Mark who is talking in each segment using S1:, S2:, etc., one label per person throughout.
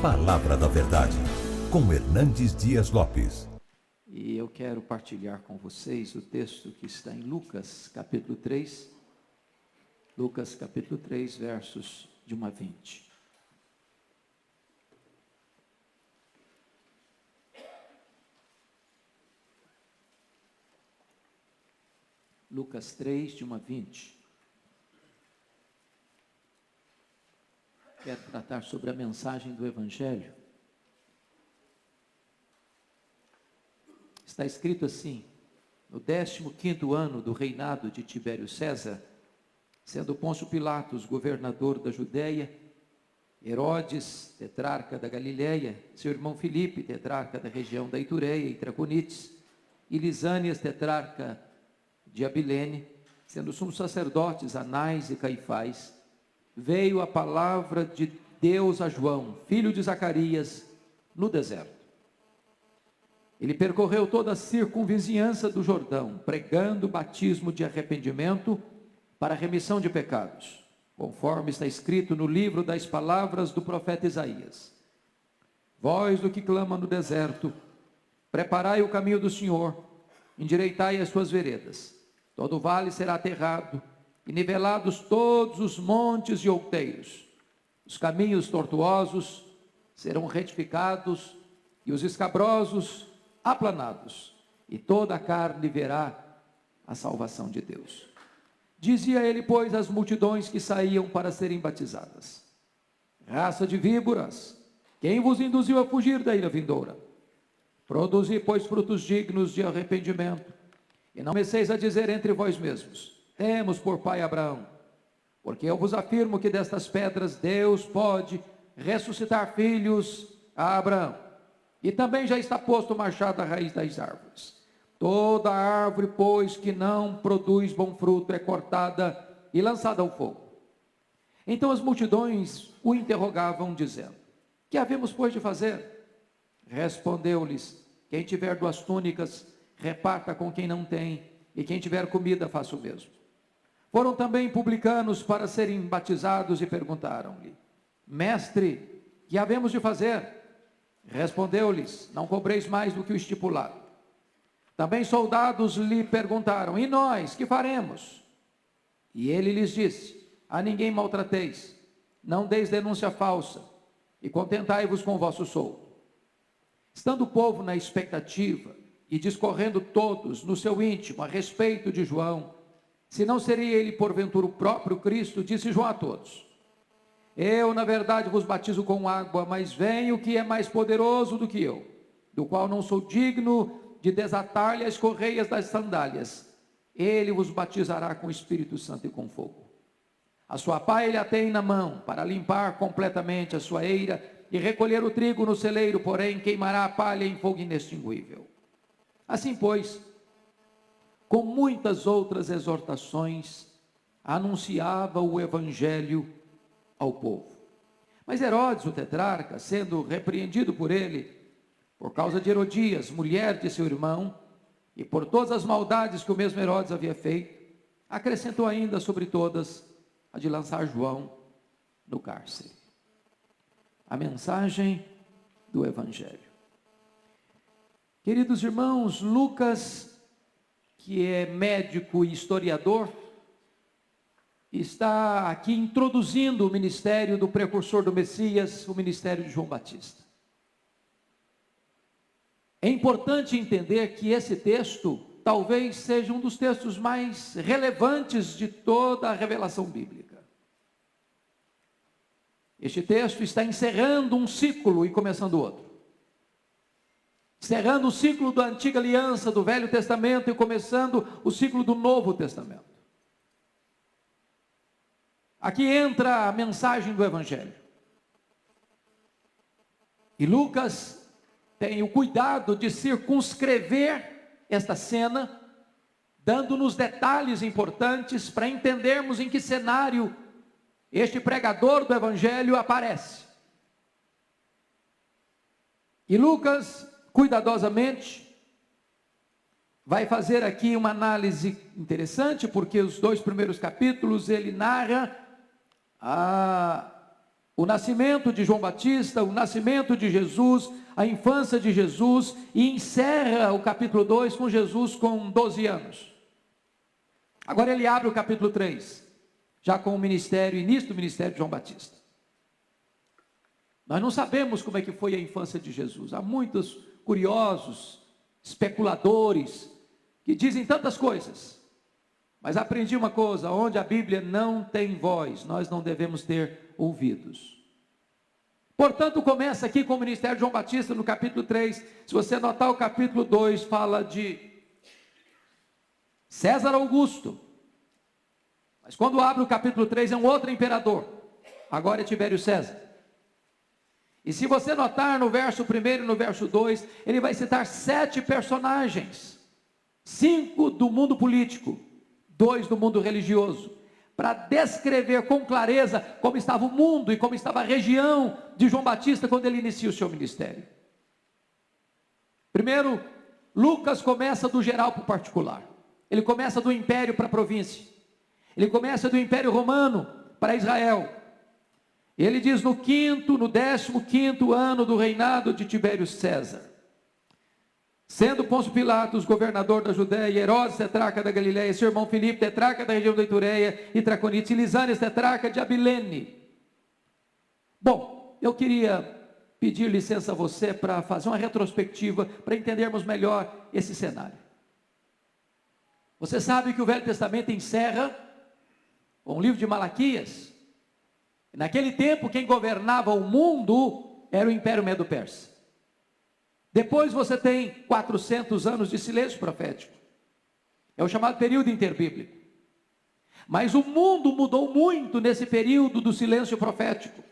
S1: Palavra da Verdade, com Hernandes Dias Lopes.
S2: E eu quero partilhar com vocês o texto que está em Lucas, capítulo 3. Lucas, capítulo 3, versos de 1 a 20. Lucas 3, de 1 a 20. Quero tratar sobre a mensagem do Evangelho. Está escrito assim: no 15 ano do reinado de Tibério César, sendo Pôncio Pilatos governador da Judéia, Herodes, tetrarca da Galiléia, seu irmão Filipe, tetrarca da região da Itureia e Traconites, e Lisânias, tetrarca de Abilene, sendo sumos sacerdotes Anás e Caifás, veio a palavra de Deus a João, filho de Zacarias, no deserto. Ele percorreu toda a circunvizinhança do Jordão, pregando batismo de arrependimento para remissão de pecados, conforme está escrito no livro das palavras do profeta Isaías. Voz do que clama no deserto, preparai o caminho do Senhor, endireitai as suas veredas. Todo vale será aterrado, e nivelados todos os montes e outeiros. Os caminhos tortuosos serão retificados e os escabrosos aplanados, e toda a carne verá a salvação de Deus. Dizia ele, pois, às multidões que saíam para serem batizadas: Raça de víboras, quem vos induziu a fugir da ira vindoura? Produzi, pois, frutos dignos de arrependimento, e não comeceis a dizer entre vós mesmos: temos por pai Abraão. Porque eu vos afirmo que destas pedras Deus pode ressuscitar filhos a Abraão. E também já está posto o machado à raiz das árvores. Toda árvore, pois, que não produz bom fruto é cortada e lançada ao fogo. Então as multidões o interrogavam, dizendo: Que havemos, pois, de fazer? Respondeu-lhes: Quem tiver duas túnicas, reparta com quem não tem, e quem tiver comida, faça o mesmo. Foram também publicanos para serem batizados e perguntaram-lhe: Mestre, que havemos de fazer? Respondeu-lhes: Não cobreis mais do que o estipulado. Também soldados lhe perguntaram: E nós, que faremos? E ele lhes disse: A ninguém maltrateis, não deis denúncia falsa, e contentai-vos com o vosso soldo. Estando o povo na expectativa e discorrendo todos no seu íntimo a respeito de João, se não seria ele porventura o próprio Cristo, disse João a todos: Eu, na verdade, vos batizo com água, mas vem o que é mais poderoso do que eu, do qual não sou digno de desatar-lhe as correias das sandálias. Ele vos batizará com o Espírito Santo e com fogo. A sua pá ele a tem na mão, para limpar completamente a sua eira e recolher o trigo no celeiro, porém queimará a palha em fogo inextinguível. Assim, pois, com muitas outras exortações, anunciava o evangelho ao povo. Mas Herodes, o tetrarca, sendo repreendido por ele, por causa de Herodias, mulher de seu irmão, e por todas as maldades que o mesmo Herodes havia feito, acrescentou ainda sobre todas a de lançar João no cárcere. A mensagem do Evangelho. Queridos irmãos, Lucas que é médico e historiador, está aqui introduzindo o ministério do precursor do Messias, o ministério de João Batista. É importante entender que esse texto talvez seja um dos textos mais relevantes de toda a revelação bíblica. Este texto está encerrando um ciclo e começando outro encerrando o ciclo da antiga aliança, do Velho Testamento e começando o ciclo do Novo Testamento. Aqui entra a mensagem do Evangelho. E Lucas tem o cuidado de circunscrever esta cena, dando-nos detalhes importantes para entendermos em que cenário este pregador do Evangelho aparece. E Lucas cuidadosamente, vai fazer aqui uma análise interessante, porque os dois primeiros capítulos ele narra a, o nascimento de João Batista, o nascimento de Jesus, a infância de Jesus e encerra o capítulo 2 com Jesus com 12 anos. Agora ele abre o capítulo 3, já com o ministério, início do ministério de João Batista. Nós não sabemos como é que foi a infância de Jesus. Há muitos curiosos, especuladores, que dizem tantas coisas. Mas aprendi uma coisa: onde a Bíblia não tem voz, nós não devemos ter ouvidos. Portanto, começa aqui com o ministério de João Batista no capítulo 3. Se você notar o capítulo 2, fala de César Augusto. Mas quando abre o capítulo 3, é um outro imperador. Agora é Tibério César. E se você notar no verso 1 e no verso 2, ele vai citar sete personagens: cinco do mundo político, dois do mundo religioso, para descrever com clareza como estava o mundo e como estava a região de João Batista quando ele inicia o seu ministério. Primeiro, Lucas começa do geral para o particular. Ele começa do império para a província. Ele começa do império romano para Israel. Ele diz no quinto, no décimo quinto ano do reinado de Tibério César. Sendo Pôncio Pilatos governador da Judéia, Herodes tetraca da Galiléia, seu irmão Filipe tetraca da região da Itureia e Traconite, e Lisânias tetraca de Abilene. Bom, eu queria pedir licença a você para fazer uma retrospectiva, para entendermos melhor esse cenário. Você sabe que o Velho Testamento encerra com o livro de Malaquias, Naquele tempo, quem governava o mundo era o Império Medo-Persa. Depois você tem 400 anos de silêncio profético. É o chamado período interbíblico. Mas o mundo mudou muito nesse período do silêncio profético.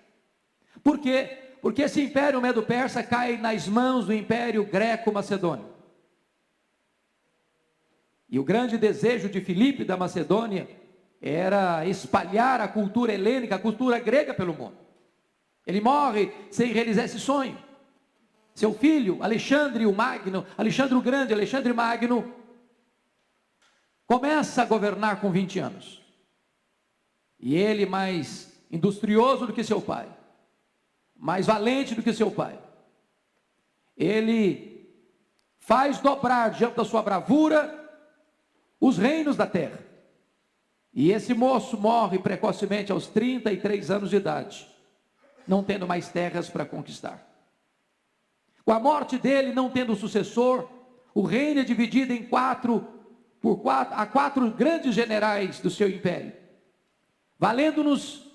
S2: Por quê? Porque esse Império Medo-Persa cai nas mãos do Império Greco-Macedônio. E o grande desejo de Filipe da Macedônia era espalhar a cultura helênica, a cultura grega pelo mundo. Ele morre sem realizar esse sonho. Seu filho, Alexandre o Magno, Alexandre o Grande, Alexandre Magno, começa a governar com 20 anos. E ele mais industrioso do que seu pai, mais valente do que seu pai. Ele faz dobrar diante da sua bravura os reinos da terra. E esse moço morre precocemente aos 33 anos de idade, não tendo mais terras para conquistar. Com a morte dele, não tendo sucessor, o reino é dividido em quatro, por quatro, a quatro grandes generais do seu império. Valendo-nos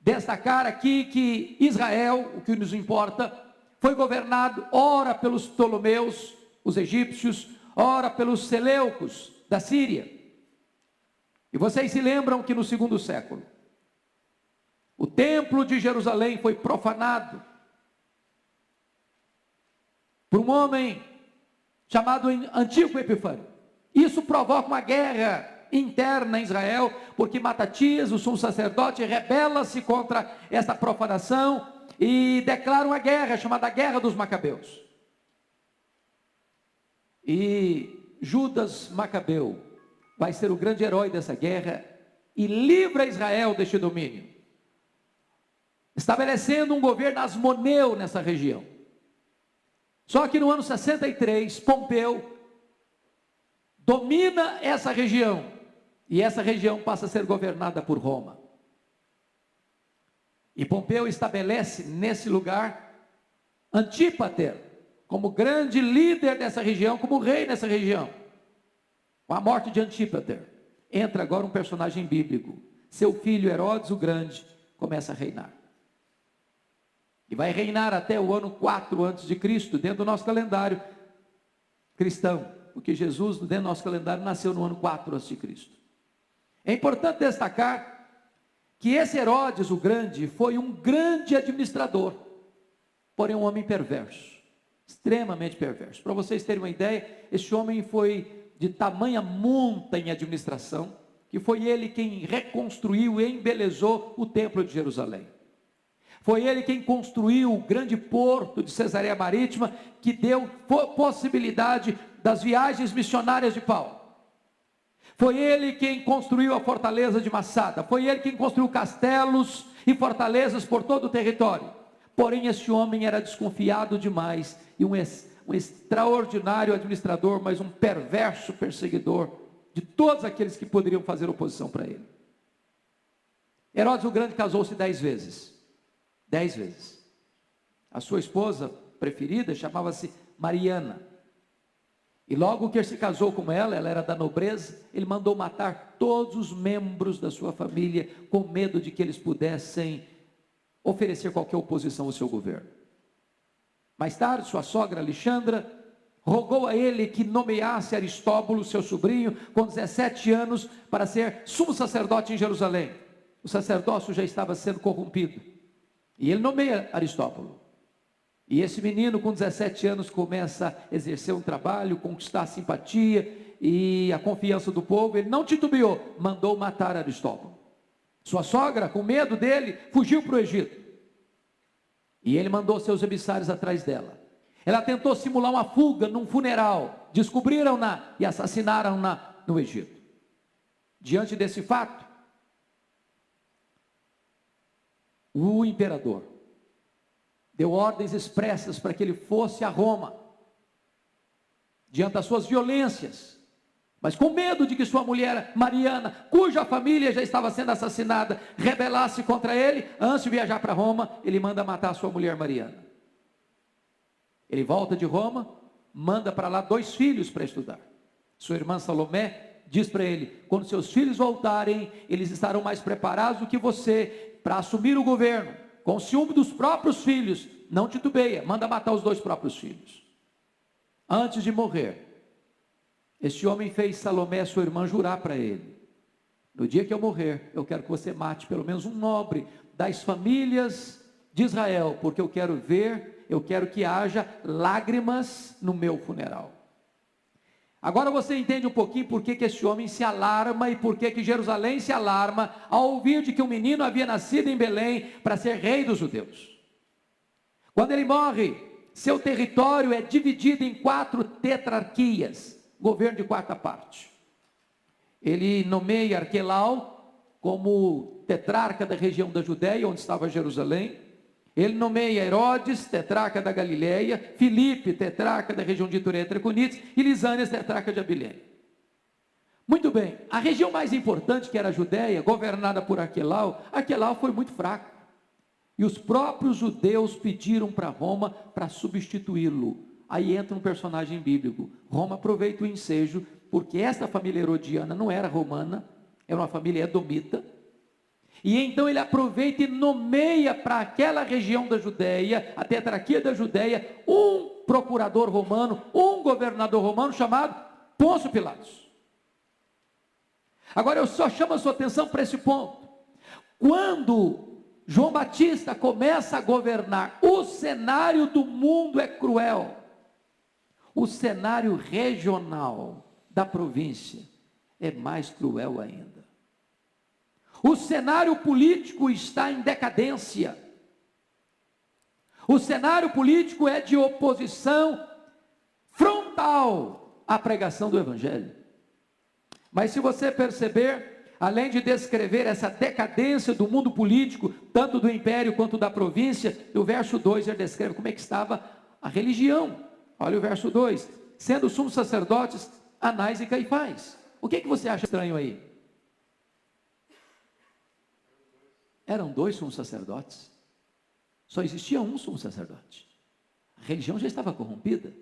S2: destacar aqui que Israel, o que nos importa, foi governado ora pelos Ptolomeus, os egípcios, ora pelos Seleucos da Síria. E vocês se lembram que no segundo século, o templo de Jerusalém foi profanado por um homem chamado Antigo Epifânio. Isso provoca uma guerra interna em Israel, porque Matatias, o sumo sacerdote, rebela-se contra essa profanação e declara uma guerra chamada Guerra dos Macabeus. E Judas Macabeu vai ser o grande herói dessa guerra e livra Israel deste domínio, estabelecendo um governo asmoneu nessa região. Só que no ano 63, Pompeu domina essa região e essa região passa a ser governada por Roma. E Pompeu estabelece nesse lugar Antípater como grande líder dessa região, como rei nessa região. Com a morte de Antípater, entra agora um personagem bíblico. Seu filho Herodes o Grande começa a reinar. E vai reinar até o ano 4 antes de Cristo, dentro do nosso calendário cristão, porque Jesus, dentro do nosso calendário, nasceu no ano 4 antes de Cristo. É importante destacar que esse Herodes o Grande foi um grande administrador, porém um homem perverso, extremamente perverso. Para vocês terem uma ideia, esse homem foi de tamanha monta em administração, que foi ele quem reconstruiu e embelezou o templo de Jerusalém. Foi ele quem construiu o grande porto de Cesareia Marítima, que deu possibilidade das viagens missionárias de Paulo. Foi ele quem construiu a fortaleza de Massada, foi ele quem construiu castelos e fortalezas por todo o território. Porém, esse homem era desconfiado demais e um, um extraordinário administrador, mas um perverso perseguidor de todos aqueles que poderiam fazer oposição para ele. Herodes o Grande casou-se dez vezes. Dez vezes. A sua esposa preferida chamava-se Mariana. E logo que ele se casou com ela, ela era da nobreza, ele mandou matar todos os membros da sua família, com medo de que eles pudessem oferecer qualquer oposição ao seu governo. Mais tarde, sua sogra Alexandra rogou a ele que nomeasse Aristóbulo, seu sobrinho, com 17 anos, para ser sumo sacerdote em Jerusalém. O sacerdócio já estava sendo corrompido. E ele nomeia Aristóbulo. E esse menino, com 17 anos, começa a exercer um trabalho, conquistar a simpatia e a confiança do povo. Ele não titubeou, mandou matar Aristóbulo. Sua sogra, com medo dele, fugiu para o Egito. E ele mandou seus emissários atrás dela. Ela tentou simular uma fuga num funeral. Descobriram-na e assassinaram-na no Egito. Diante desse fato, o imperador deu ordens expressas para que ele fosse a Roma, diante das suas violências, mas com medo de que sua mulher Mariana, cuja família já estava sendo assassinada, rebelasse contra ele, antes de viajar para Roma, ele manda matar sua mulher Mariana. Ele volta de Roma, manda para lá dois filhos para estudar. Sua irmã Salomé diz para ele: quando seus filhos voltarem, eles estarão mais preparados do que você para assumir o governo com ciúme dos próprios filhos, não titubeia, manda matar os dois próprios filhos. Antes de morrer, este homem fez Salomé, sua irmã, jurar para ele: No dia que eu morrer, eu quero que você mate pelo menos um nobre das famílias de Israel, porque eu quero ver, eu quero que haja lágrimas no meu funeral. Agora você entende um pouquinho por que, que esse homem se alarma e por que, que Jerusalém se alarma ao ouvir de que um menino havia nascido em Belém para ser rei dos judeus. Quando ele morre, seu território é dividido em quatro tetrarquias, governo de quarta parte. Ele nomeia Arquelau como tetrarca da região da Judéia, onde estava Jerusalém. Ele nomeia Herodes, tetrarca da Galileia, Filipe, tetrarca da região de Turé Traconites, e Lisânias, tetrarca de Abilene. Muito bem, a região mais importante, que era a Judéia, governada por Aquelau, Aquelau foi muito fraco. E os próprios judeus pediram para Roma para substituí-lo. Aí entra um personagem bíblico. Roma aproveita o ensejo, porque esta família herodiana não era romana, era uma família edomita, e então ele aproveita e nomeia para aquela região da Judéia, a tetrarquia da Judéia, um procurador romano, um governador romano chamado Pôncio Pilatos. Agora eu só chamo a sua atenção para esse ponto. Quando João Batista começa a governar, o cenário do mundo é cruel. O cenário regional da província é mais cruel ainda. O cenário político está em decadência. O cenário político é de oposição frontal à pregação do Evangelho. Mas se você perceber, além de descrever essa decadência do mundo político, tanto do império quanto da província, no verso 2 ele descreve como é que estava a religião. Olha o verso 2: sendo sumos sacerdotes Anás e Caifás. O que, que você acha estranho aí? Eram dois sumos sacerdotes. Só existia um sumo sacerdote. A religião já estava corrompida.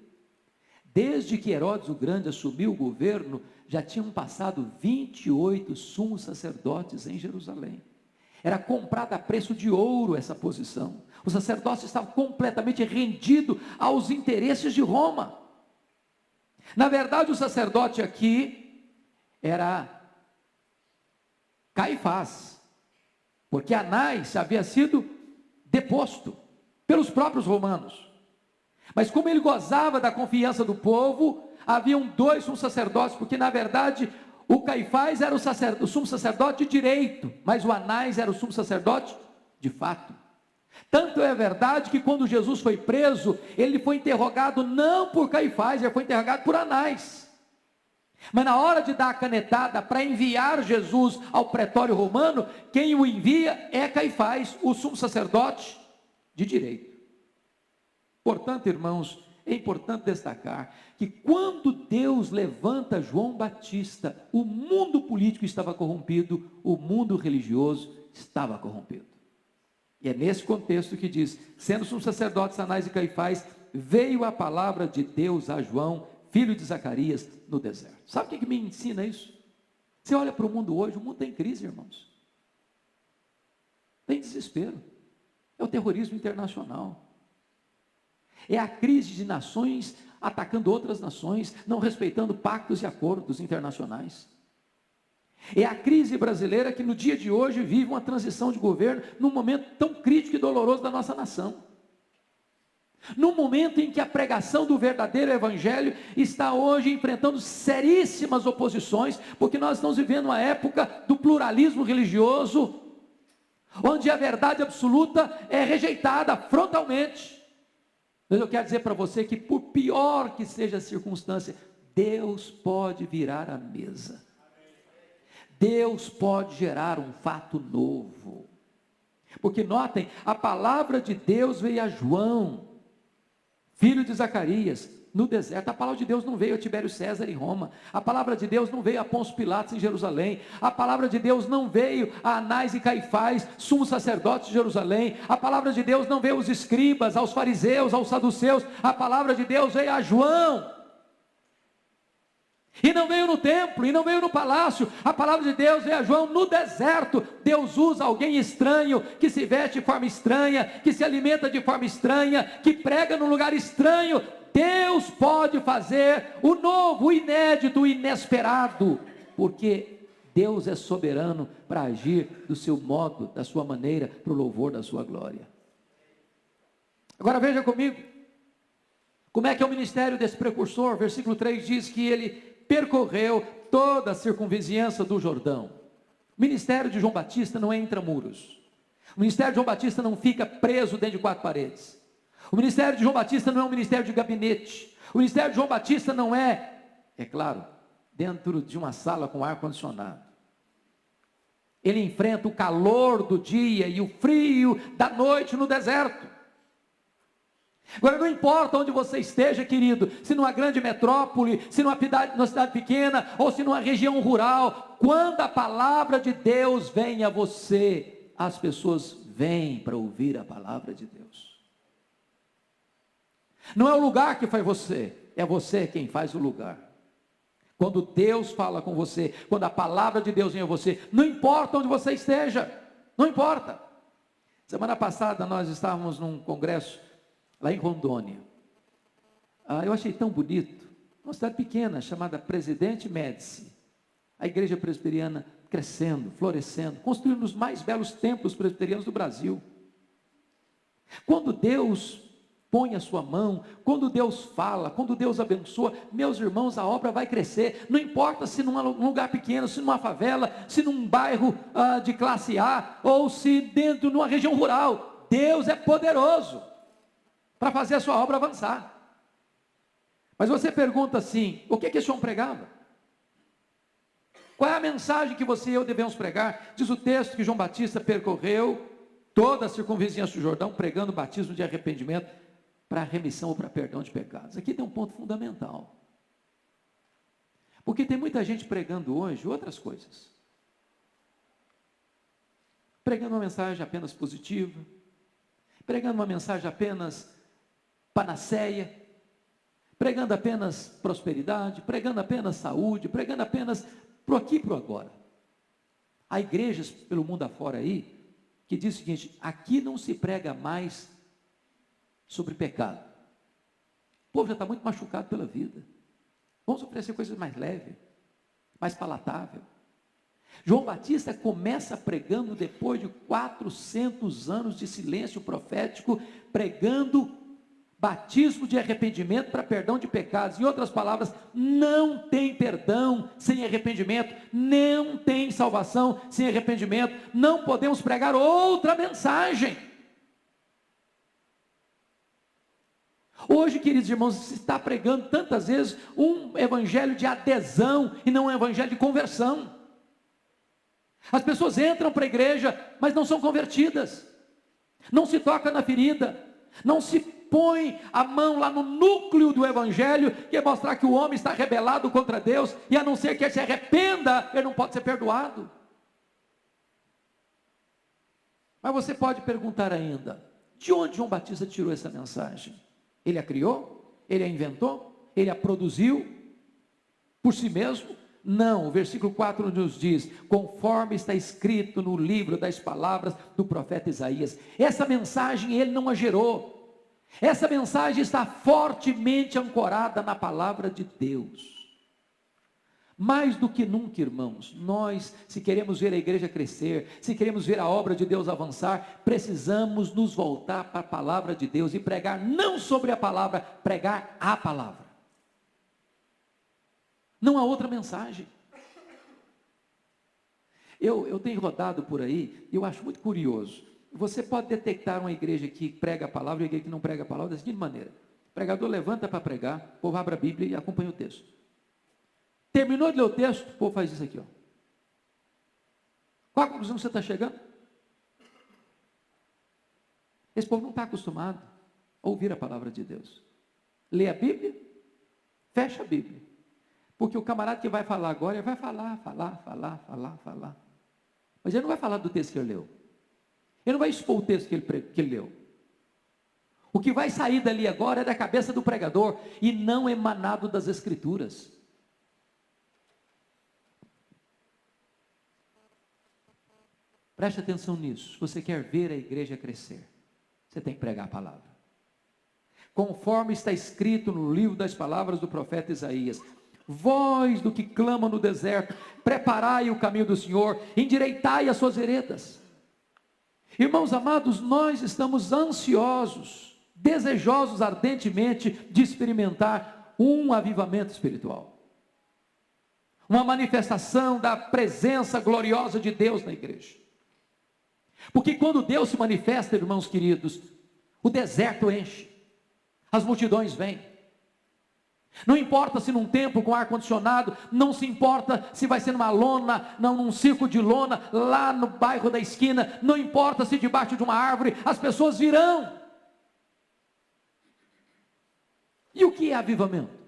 S2: Desde que Herodes o Grande assumiu o governo, já tinham passado 28 sumos sacerdotes em Jerusalém. Era comprada a preço de ouro essa posição. O sacerdócio estava completamente rendido aos interesses de Roma. Na verdade, o sacerdote aqui era Caifás, porque Anás havia sido deposto pelos próprios romanos. Mas como ele gozava da confiança do povo, haviam dois sumos sacerdotes, porque na verdade o Caifás era o, o sumo sacerdote de direito, mas o Anás era o sumo sacerdote de fato. Tanto é verdade que quando Jesus foi preso, ele foi interrogado não por Caifás, ele foi interrogado por Anás. Mas na hora de dar a canetada para enviar Jesus ao pretório romano, quem o envia é Caifás, o sumo sacerdote de direito. Portanto, irmãos, é importante destacar que quando Deus levanta João Batista, o mundo político estava corrompido, o mundo religioso estava corrompido. E é nesse contexto que diz: sendo sumo sacerdotes Anás e Caifás, veio a palavra de Deus a João, filho de Zacarias, no deserto. Sabe o que, que me ensina isso? Você olha para o mundo hoje, o mundo tem crise, irmãos. Tem desespero. É o terrorismo internacional. É a crise de nações atacando outras nações, não respeitando pactos e acordos internacionais. É a crise brasileira que no dia de hoje vive uma transição de governo num momento tão crítico e doloroso da nossa nação. No momento em que a pregação do verdadeiro evangelho está hoje enfrentando seríssimas oposições, porque nós estamos vivendo uma época do pluralismo religioso, onde a verdade absoluta é rejeitada frontalmente. Mas eu quero dizer para você que, por pior que seja a circunstância, Deus pode virar a mesa. Deus pode gerar um fato novo. Porque notem, a palavra de Deus veio a João, filho de Zacarias, no deserto. A palavra de Deus não veio a Tibério César em Roma. A palavra de Deus não veio a Pôncio Pilatos em Jerusalém. A palavra de Deus não veio a Anás e Caifás, sumos sacerdotes de Jerusalém. A palavra de Deus não veio aos escribas, aos fariseus, aos saduceus. A palavra de Deus veio a João. E não veio no templo, e não veio no palácio. A palavra de Deus veio a João no deserto. Deus usa alguém estranho, que se veste de forma estranha, que se alimenta de forma estranha, que prega num lugar estranho Deus pode fazer o novo, o inédito, o inesperado, porque Deus é soberano para agir do seu modo, da sua maneira, para o louvor da sua glória. Agora veja comigo, como é que é o ministério desse precursor? Versículo 3 diz que ele percorreu toda a circunvizinhança do Jordão. O ministério de João Batista não é intramuros. O ministério de João Batista não fica preso dentro de quatro paredes. O ministério de João Batista não é um ministério de gabinete. O ministério de João Batista não é, é claro, dentro de uma sala com ar condicionado. Ele enfrenta o calor do dia e o frio da noite no deserto. Agora, não importa onde você esteja, querido, se numa grande metrópole, se numa cidade, numa cidade pequena, ou se numa região rural, quando a palavra de Deus vem a você, as pessoas vêm para ouvir a palavra de Deus. Não é o lugar que faz você, é você quem faz o lugar. Quando Deus fala com você, quando a palavra de Deus vem a você, não importa onde você esteja, não importa. Semana passada nós estávamos num congresso lá em Rondônia. Ah, eu achei tão bonito, uma cidade pequena chamada Presidente Médici. A igreja presbiteriana crescendo, florescendo, construindo os mais belos templos presbiterianos do Brasil. Quando Deus põe a sua mão, quando Deus fala, quando Deus abençoa, meus irmãos, a obra vai crescer. Não importa se num lugar pequeno, se numa favela, se num bairro ah, de classe A, ou se dentro de uma região rural. Deus é poderoso para fazer a sua obra avançar. Mas você pergunta assim: o que, que esse homem pregava? Qual é a mensagem que você e eu devemos pregar? Diz o texto que João Batista percorreu toda a circunvizinhança do Jordão, pregando o batismo de arrependimento para remissão ou para perdão de pecados. Aqui tem um ponto fundamental. Porque tem muita gente pregando hoje outras coisas. Pregando uma mensagem apenas positiva, pregando uma mensagem apenas panaceia, pregando apenas prosperidade, pregando apenas saúde, pregando apenas pro aqui e pro agora. Há igrejas pelo mundo afora aí que diz o seguinte: aqui não se prega mais sobre pecado. O povo já está muito machucado pela vida. Vamos oferecer coisas mais leves, mais palatável. João Batista começa pregando depois de 400 anos de silêncio profético, pregando batismo de arrependimento para perdão de pecados. Em outras palavras, não tem perdão sem arrependimento, não tem salvação sem arrependimento. Não podemos pregar outra mensagem. Hoje, queridos irmãos, se está pregando tantas vezes um evangelho de adesão e não um evangelho de conversão. As pessoas entram para a igreja, mas não são convertidas, não se toca na ferida, não se põe a mão lá no núcleo do evangelho, que é mostrar que o homem está rebelado contra Deus, e a não ser que ele se arrependa, ele não pode ser perdoado. Mas você pode perguntar ainda: de onde João Batista tirou essa mensagem? Ele a criou? Ele a inventou? Ele a produziu por si mesmo? Não, o versículo 4 nos diz: conforme está escrito no livro das palavras do profeta Isaías. Essa mensagem ele não a gerou. Essa mensagem está fortemente ancorada na palavra de Deus. Mais do que nunca, irmãos, nós, se queremos ver a igreja crescer, se queremos ver a obra de Deus avançar, precisamos nos voltar para a palavra de Deus e pregar não sobre a palavra, pregar a palavra. Não há outra mensagem. Eu, eu tenho rodado por aí, e eu acho muito curioso. Você pode detectar uma igreja que prega a palavra e uma igreja que não prega a palavra da seguinte maneira: o pregador levanta para pregar, o povo abre a Bíblia e acompanha o texto. Terminou de ler o texto, povo faz isso aqui. Ó. Qual a conclusão que você está chegando? Esse povo não está acostumado a ouvir a palavra de Deus. Lê a Bíblia, fecha a Bíblia. Porque o camarada que vai falar agora, ele vai falar, falar, falar, falar, falar. Mas ele não vai falar do texto que ele leu. Ele não vai expor o texto que ele, que ele leu. O que vai sair dali agora é da cabeça do pregador e não emanado das Escrituras. Preste atenção nisso. Você quer ver a igreja crescer, você tem que pregar a palavra. Conforme está escrito no livro das palavras do profeta Isaías: Voz do que clama no deserto, preparai o caminho do Senhor, endireitai as suas veredas. Irmãos amados, nós estamos ansiosos, desejosos ardentemente de experimentar um avivamento espiritual. Uma manifestação da presença gloriosa de Deus na igreja. Porque quando Deus se manifesta, irmãos queridos, o deserto enche, as multidões vêm. Não importa se num templo com ar-condicionado, não se importa se vai ser numa lona, não num circo de lona, lá no bairro da esquina, não importa se debaixo de uma árvore, as pessoas virão. E o que é avivamento?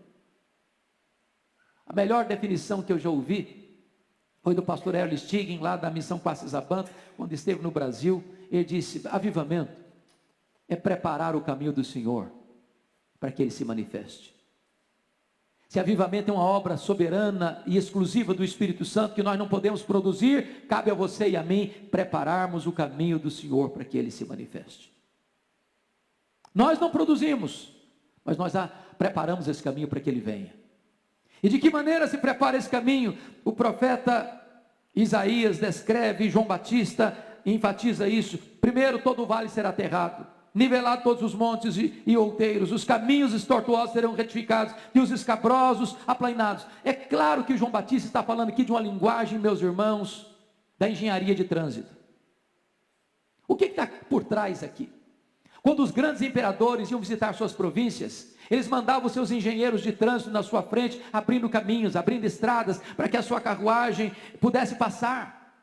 S2: A melhor definição que eu já ouvi foi do pastor Erle Stigen, lá da missão Passes Abanto, quando esteve no Brasil. Ele disse: avivamento é preparar o caminho do Senhor para que ele se manifeste. Se avivamento é uma obra soberana e exclusiva do Espírito Santo que nós não podemos produzir, cabe a você e a mim prepararmos o caminho do Senhor para que ele se manifeste. Nós não produzimos, mas nós preparamos esse caminho para que ele venha. E de que maneira se prepara esse caminho? O profeta Isaías descreve, João Batista enfatiza isso. Primeiro, todo o vale será aterrado nivelado todos os montes e, e outeiros, os caminhos estortuosos serão retificados e os escabrosos aplainados. É claro que João Batista está falando aqui de uma linguagem, meus irmãos, da engenharia de trânsito. O que está por trás aqui? Quando os grandes imperadores iam visitar suas províncias, eles mandavam seus engenheiros de trânsito na sua frente, abrindo caminhos, abrindo estradas, para que a sua carruagem pudesse passar.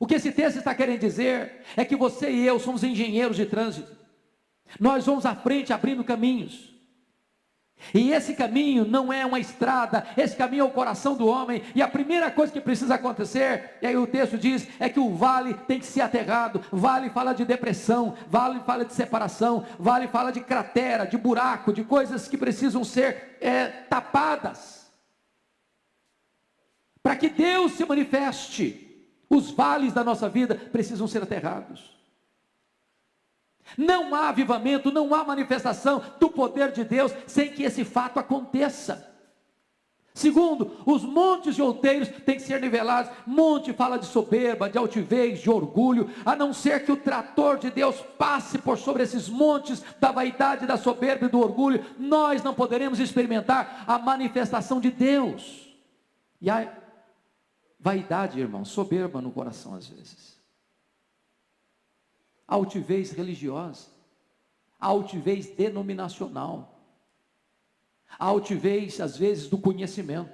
S2: O que esse texto está querendo dizer é que você e eu somos engenheiros de trânsito. Nós vamos à frente abrindo caminhos. E esse caminho não é uma estrada, esse caminho é o coração do homem. E a primeira coisa que precisa acontecer, e aí o texto diz, é que o vale tem que ser aterrado. Vale fala de depressão, vale fala de separação, vale fala de cratera, de buraco, de coisas que precisam ser é, tapadas. Para que Deus se manifeste. Os vales da nossa vida precisam ser aterrados. Não há avivamento, não há manifestação do poder de Deus sem que esse fato aconteça. Segundo, os montes e outeiros têm que ser nivelados. Monte fala de soberba, de altivez, de orgulho, a não ser que o trator de Deus passe por sobre esses montes da vaidade, da soberba e do orgulho, nós não poderemos experimentar a manifestação de Deus. E a Vaidade, irmão, soberba no coração às vezes. Altivez religiosa. altivez denominacional, altivez, às vezes, do conhecimento,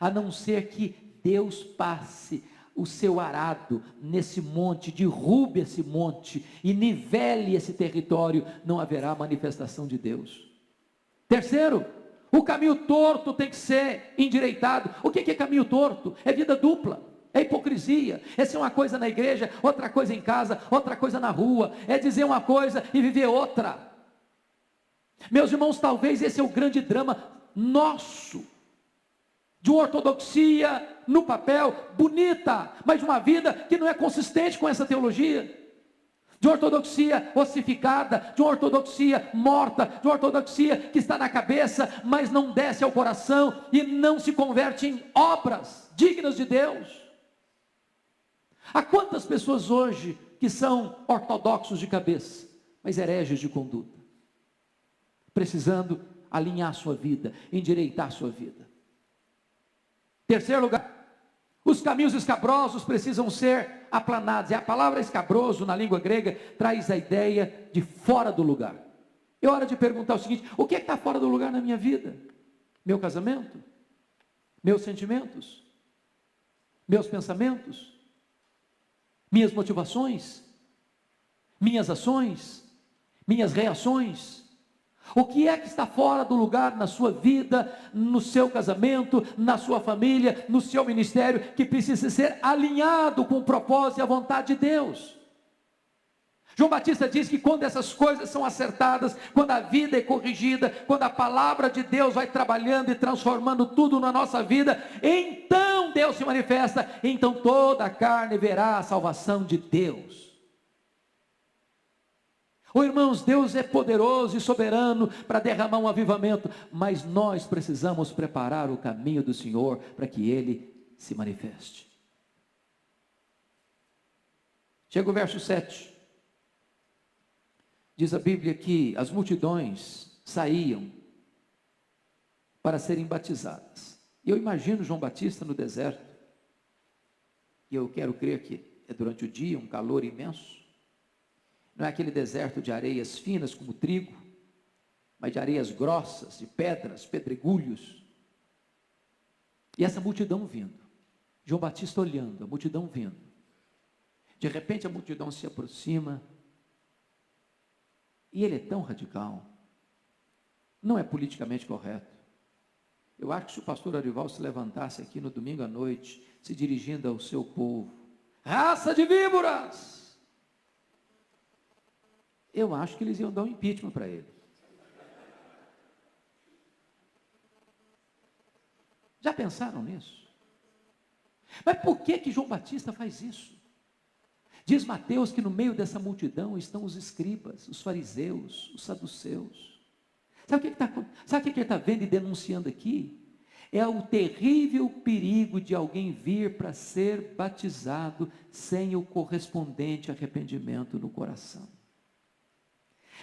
S2: a não ser que Deus passe o seu arado nesse monte, derrube esse monte e nivele esse território, não haverá manifestação de Deus. Terceiro, o caminho torto tem que ser endireitado. O que é caminho torto? É vida dupla. É hipocrisia, é ser uma coisa na igreja, outra coisa em casa, outra coisa na rua, é dizer uma coisa e viver outra. Meus irmãos, talvez esse é o grande drama nosso, de uma ortodoxia no papel, bonita, mas uma vida que não é consistente com essa teologia. De uma ortodoxia ossificada, de uma ortodoxia morta, de uma ortodoxia que está na cabeça, mas não desce ao coração e não se converte em obras dignas de Deus. Há quantas pessoas hoje que são ortodoxos de cabeça, mas hereges de conduta, precisando alinhar sua vida, endireitar sua vida. Terceiro lugar, os caminhos escabrosos precisam ser aplanados. E a palavra escabroso na língua grega traz a ideia de fora do lugar. É hora de perguntar o seguinte: o que é está fora do lugar na minha vida? Meu casamento? Meus sentimentos? Meus pensamentos? Minhas motivações? Minhas ações? Minhas reações? O que é que está fora do lugar na sua vida, no seu casamento, na sua família, no seu ministério, que precisa ser alinhado com o propósito e a vontade de Deus? João Batista diz que quando essas coisas são acertadas, quando a vida é corrigida, quando a palavra de Deus vai trabalhando e transformando tudo na nossa vida, então Deus se manifesta, então toda a carne verá a salvação de Deus. Oh, irmãos, Deus é poderoso e soberano para derramar um avivamento, mas nós precisamos preparar o caminho do Senhor para que ele se manifeste. Chega o verso 7. Diz a Bíblia que as multidões saíam para serem batizadas. E eu imagino João Batista no deserto, e eu quero crer que é durante o dia, um calor imenso. Não é aquele deserto de areias finas como trigo, mas de areias grossas, de pedras, pedregulhos. E essa multidão vindo. João Batista olhando, a multidão vindo. De repente a multidão se aproxima. E ele é tão radical. Não é politicamente correto. Eu acho que se o pastor Arival se levantasse aqui no domingo à noite, se dirigindo ao seu povo, raça de víboras! eu acho que eles iam dar um impeachment para ele. Já pensaram nisso? Mas por que que João Batista faz isso? Diz Mateus que no meio dessa multidão estão os escribas, os fariseus, os saduceus. Sabe o que, está, sabe o que ele está vendo e denunciando aqui? É o terrível perigo de alguém vir para ser batizado sem o correspondente arrependimento no coração.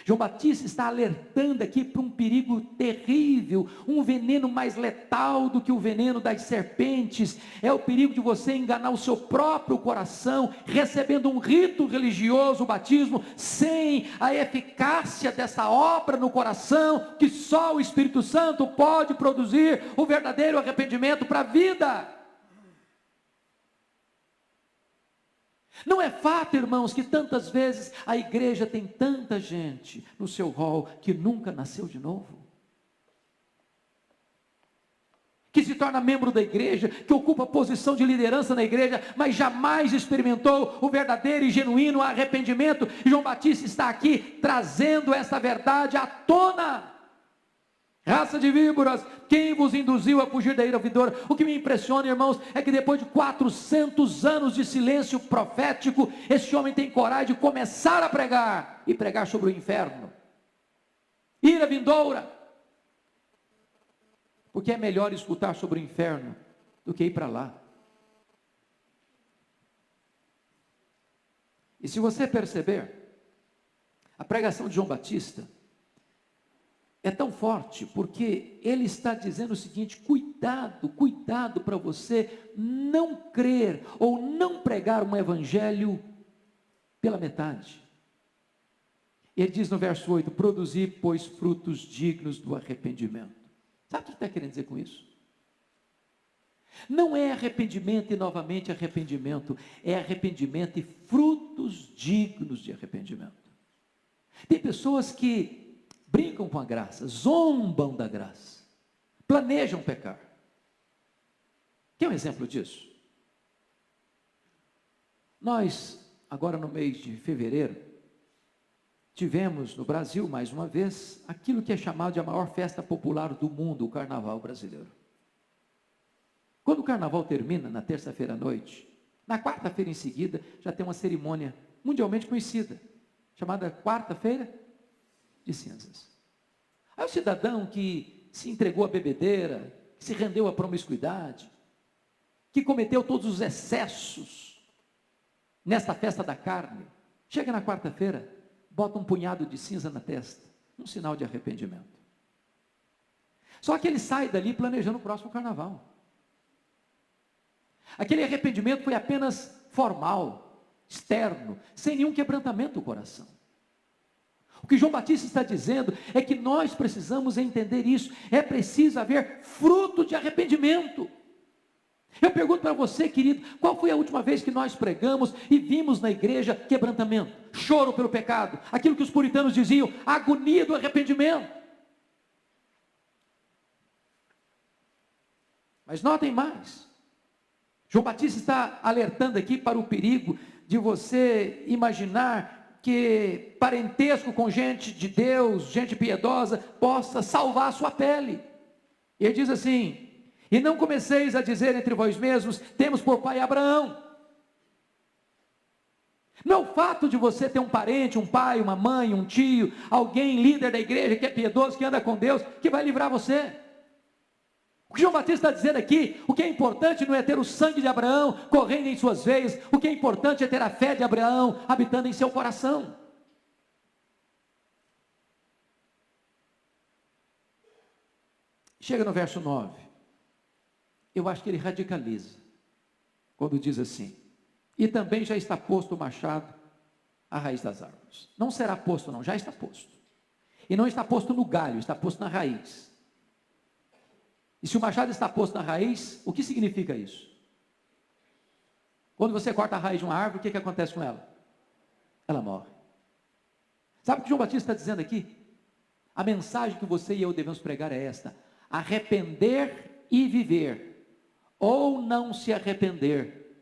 S2: João Batista está alertando aqui para um perigo terrível, um veneno mais letal do que o veneno das serpentes. É o perigo de você enganar o seu próprio coração, recebendo um rito religioso, o batismo, sem a eficácia dessa obra no coração, que só o Espírito Santo pode produzir o verdadeiro arrependimento para a vida. Não é fato, irmãos, que tantas vezes a igreja tem tanta gente no seu rol que nunca nasceu de novo. Que se torna membro da igreja, que ocupa posição de liderança na igreja, mas jamais experimentou o verdadeiro e genuíno arrependimento. E João Batista está aqui trazendo essa verdade à tona. Raça de víboras, quem vos induziu a fugir da ira vindoura? O que me impressiona, irmãos, é que depois de 400 anos de silêncio profético, esse homem tem coragem de começar a pregar e pregar sobre o inferno. Ira vindoura. Porque é melhor escutar sobre o inferno do que ir para lá. E se você perceber, a pregação de João Batista, é tão forte porque ele está dizendo o seguinte: cuidado, cuidado para você não crer ou não pregar um evangelho pela metade. Ele diz no verso 8: produzir, pois, frutos dignos do arrependimento. Sabe o que está querendo dizer com isso? Não é arrependimento e novamente arrependimento, é arrependimento e frutos dignos de arrependimento. Tem pessoas que brincam com a graça, zombam da graça, planejam pecar. Quer um exemplo disso? Nós, agora no mês de fevereiro, tivemos no Brasil, mais uma vez, aquilo que é chamado de a maior festa popular do mundo, o Carnaval brasileiro. Quando o Carnaval termina, na terça-feira à noite, na quarta-feira em seguida, já tem uma cerimônia mundialmente conhecida, chamada Quarta-feira de Cinzas. Aí o cidadão que se entregou à bebedeira, que se rendeu à promiscuidade, que cometeu todos os excessos nesta festa da carne, chega na quarta-feira, bota um punhado de cinza na testa, um sinal de arrependimento. Só que ele sai dali planejando o próximo carnaval. Aquele arrependimento foi apenas formal, externo, sem nenhum quebrantamento do coração. O que João Batista está dizendo é que nós precisamos entender isso. É preciso haver fruto de arrependimento. Eu pergunto para você, querido, qual foi a última vez que nós pregamos e vimos na igreja quebrantamento, choro pelo pecado, aquilo que os puritanos diziam, agonia do arrependimento? Mas notem mais. João Batista está alertando aqui para o perigo de você imaginar que parentesco com gente de Deus, gente piedosa, possa salvar a sua pele. E ele diz assim: e não comeceis a dizer entre vós mesmos: temos por pai Abraão. Não o fato de você ter um parente, um pai, uma mãe, um tio, alguém líder da igreja que é piedoso, que anda com Deus, que vai livrar você. O que João Batista está dizendo aqui, o que é importante não é ter o sangue de Abraão correndo em suas veias, o que é importante é ter a fé de Abraão habitando em seu coração. Chega no verso 9 eu acho que ele radicaliza, quando diz assim: e também já está posto o machado à raiz das árvores. Não será posto, não, já está posto. E não está posto no galho, está posto na raiz. E se o machado está posto na raiz, o que significa isso? Quando você corta a raiz de uma árvore, o que, que acontece com ela? Ela morre. Sabe o que João Batista está dizendo aqui? A mensagem que você e eu devemos pregar é esta: arrepender e viver ou não se arrepender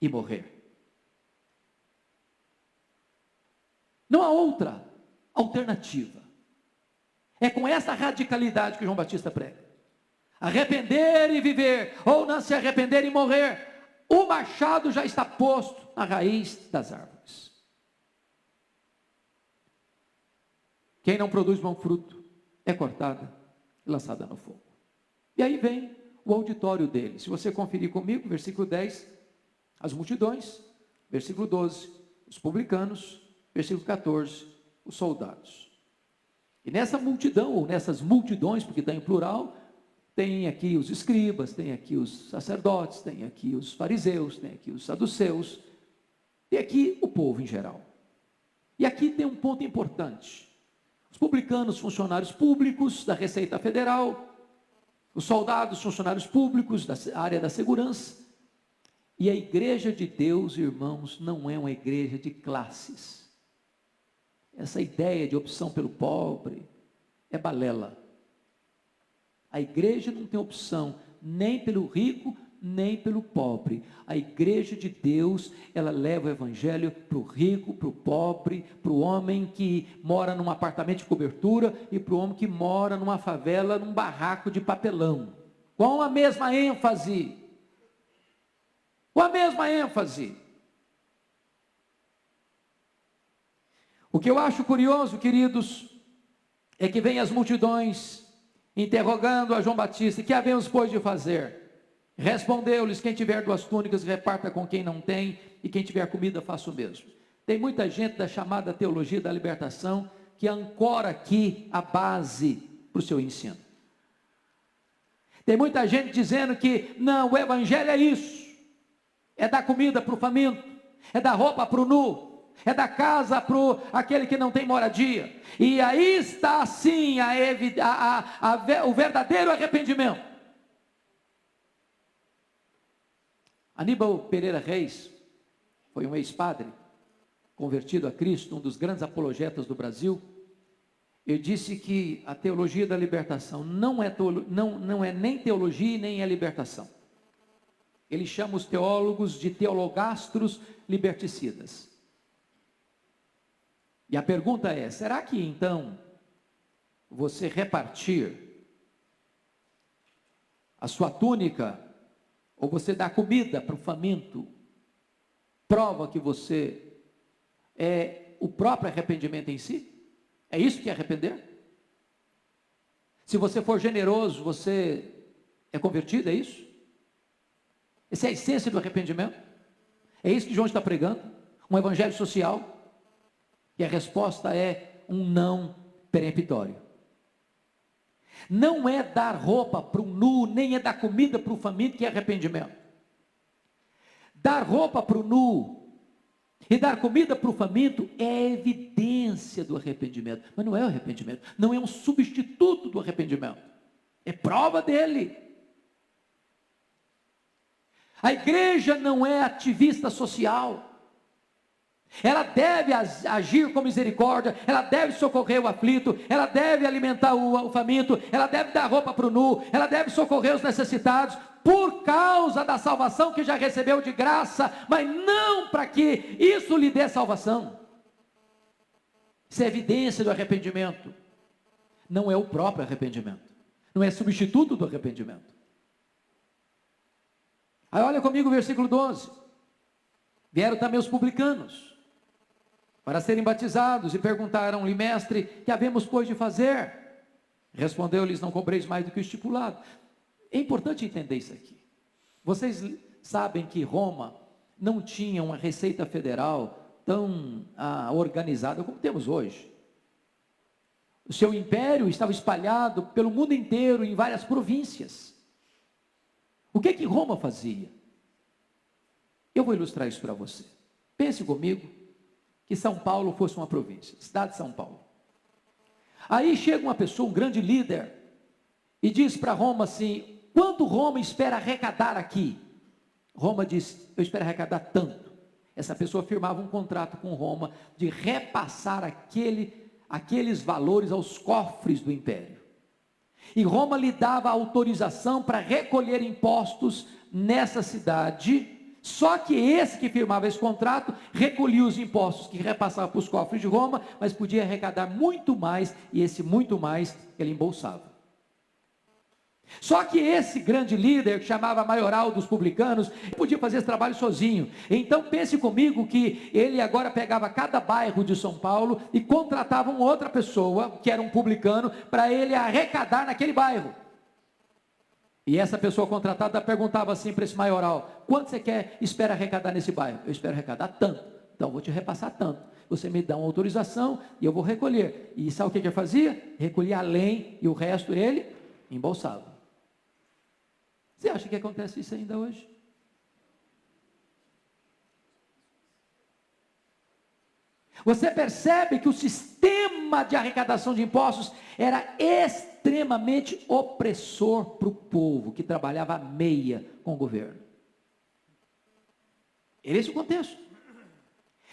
S2: e morrer. Não há outra alternativa. É com essa radicalidade que João Batista prega. Arrepender e viver, ou não se arrepender e morrer. O machado já está posto na raiz das árvores. Quem não produz bom fruto é cortada e lançada no fogo. E aí vem o auditório dele. Se você conferir comigo, versículo 10, as multidões, versículo 12, os publicanos, versículo 14, os soldados. E nessa multidão, ou nessas multidões, porque está em plural, tem aqui os escribas, tem aqui os sacerdotes, tem aqui os fariseus, tem aqui os saduceus, tem aqui o povo em geral. E aqui tem um ponto importante. Os publicanos, funcionários públicos da Receita Federal, os soldados, funcionários públicos da área da segurança. E a igreja de Deus, irmãos, não é uma igreja de classes. Essa ideia de opção pelo pobre é balela. A igreja não tem opção nem pelo rico, nem pelo pobre. A igreja de Deus, ela leva o evangelho para o rico, para o pobre, para o homem que mora num apartamento de cobertura e para o homem que mora numa favela, num barraco de papelão. Com a mesma ênfase. Com a mesma ênfase. O que eu acho curioso, queridos, é que vem as multidões interrogando a João Batista: que havemos, pois, de fazer? Respondeu-lhes: Quem tiver duas túnicas, reparta com quem não tem, e quem tiver comida, faça o mesmo. Tem muita gente da chamada teologia da libertação que ancora aqui a base para o seu ensino. Tem muita gente dizendo que não, o evangelho é isso: é dar comida para o faminto, é dar roupa para o nu, é da casa para aquele que não tem moradia. E aí está sim a, a, a, o verdadeiro arrependimento. Aníbal Pereira Reis foi um ex-padre, convertido a Cristo, um dos grandes apologetas do Brasil. Ele disse que a teologia da libertação não é, não, não é nem teologia nem é libertação. Ele chama os teólogos de teologastros liberticidas. E a pergunta é: será que então você repartir a sua túnica, ou você dar comida para o faminto, prova que você é o próprio arrependimento em si? É isso que é arrepender? Se você for generoso, você é convertido, é isso? Essa é a essência do arrependimento? É isso que João está pregando? Um evangelho social? E a resposta é um não peremptório. Não é dar roupa para o nu, nem é dar comida para o faminto que é arrependimento. Dar roupa para o nu e dar comida para o faminto é evidência do arrependimento, mas não é o arrependimento, não é um substituto do arrependimento, é prova dele. A igreja não é ativista social. Ela deve agir com misericórdia, ela deve socorrer o aflito, ela deve alimentar o, faminto, ela deve dar roupa para o nu, ela deve socorrer os necessitados, por causa da salvação que já recebeu de graça, mas não para que isso lhe dê salvação. Isso é evidência do arrependimento, não é o próprio arrependimento, não é substituto do arrependimento. Aí olha comigo o versículo 12: vieram também os publicanos para serem batizados, e perguntaram-lhe, mestre, que havemos, pois, de fazer? Respondeu-lhes, não cobreis mais do que o estipulado. É importante entender isso aqui. Vocês sabem que Roma não tinha uma receita federal tão ah, organizada como temos hoje. O seu império estava espalhado pelo mundo inteiro, em várias províncias. O que que Roma fazia? Eu vou ilustrar isso para você. Pense comigo que São Paulo fosse uma província, cidade de São Paulo. Aí chega uma pessoa, um grande líder, e diz para Roma assim: quanto Roma espera arrecadar aqui? Roma diz: eu espero arrecadar tanto. Essa pessoa firmava um contrato com Roma de repassar aquele, aqueles valores aos cofres do império. E Roma lhe dava autorização para recolher impostos nessa cidade só que esse que firmava esse contrato recolhia os impostos que repassava para os cofres de Roma, mas podia arrecadar muito mais, e esse muito mais ele embolsava. Só que esse grande líder, que chamava maioral dos publicanos, podia fazer esse trabalho sozinho. Então pense comigo que ele agora pegava cada bairro de São Paulo e contratava uma outra pessoa, que era um publicano, para ele arrecadar naquele bairro. E essa pessoa contratada perguntava assim para esse maioral: quanto você quer, espera arrecadar nesse bairro? Eu espero arrecadar tanto. Então vou te repassar tanto. Você me dá uma autorização e eu vou recolher. E sabe o que ele fazia? Recolhia além e o resto ele embolsava. Você acha que acontece isso ainda hoje? Você percebe que o sistema de arrecadação de impostos era extremamente opressor para o povo que trabalhava meia com o governo. Era esse o contexto.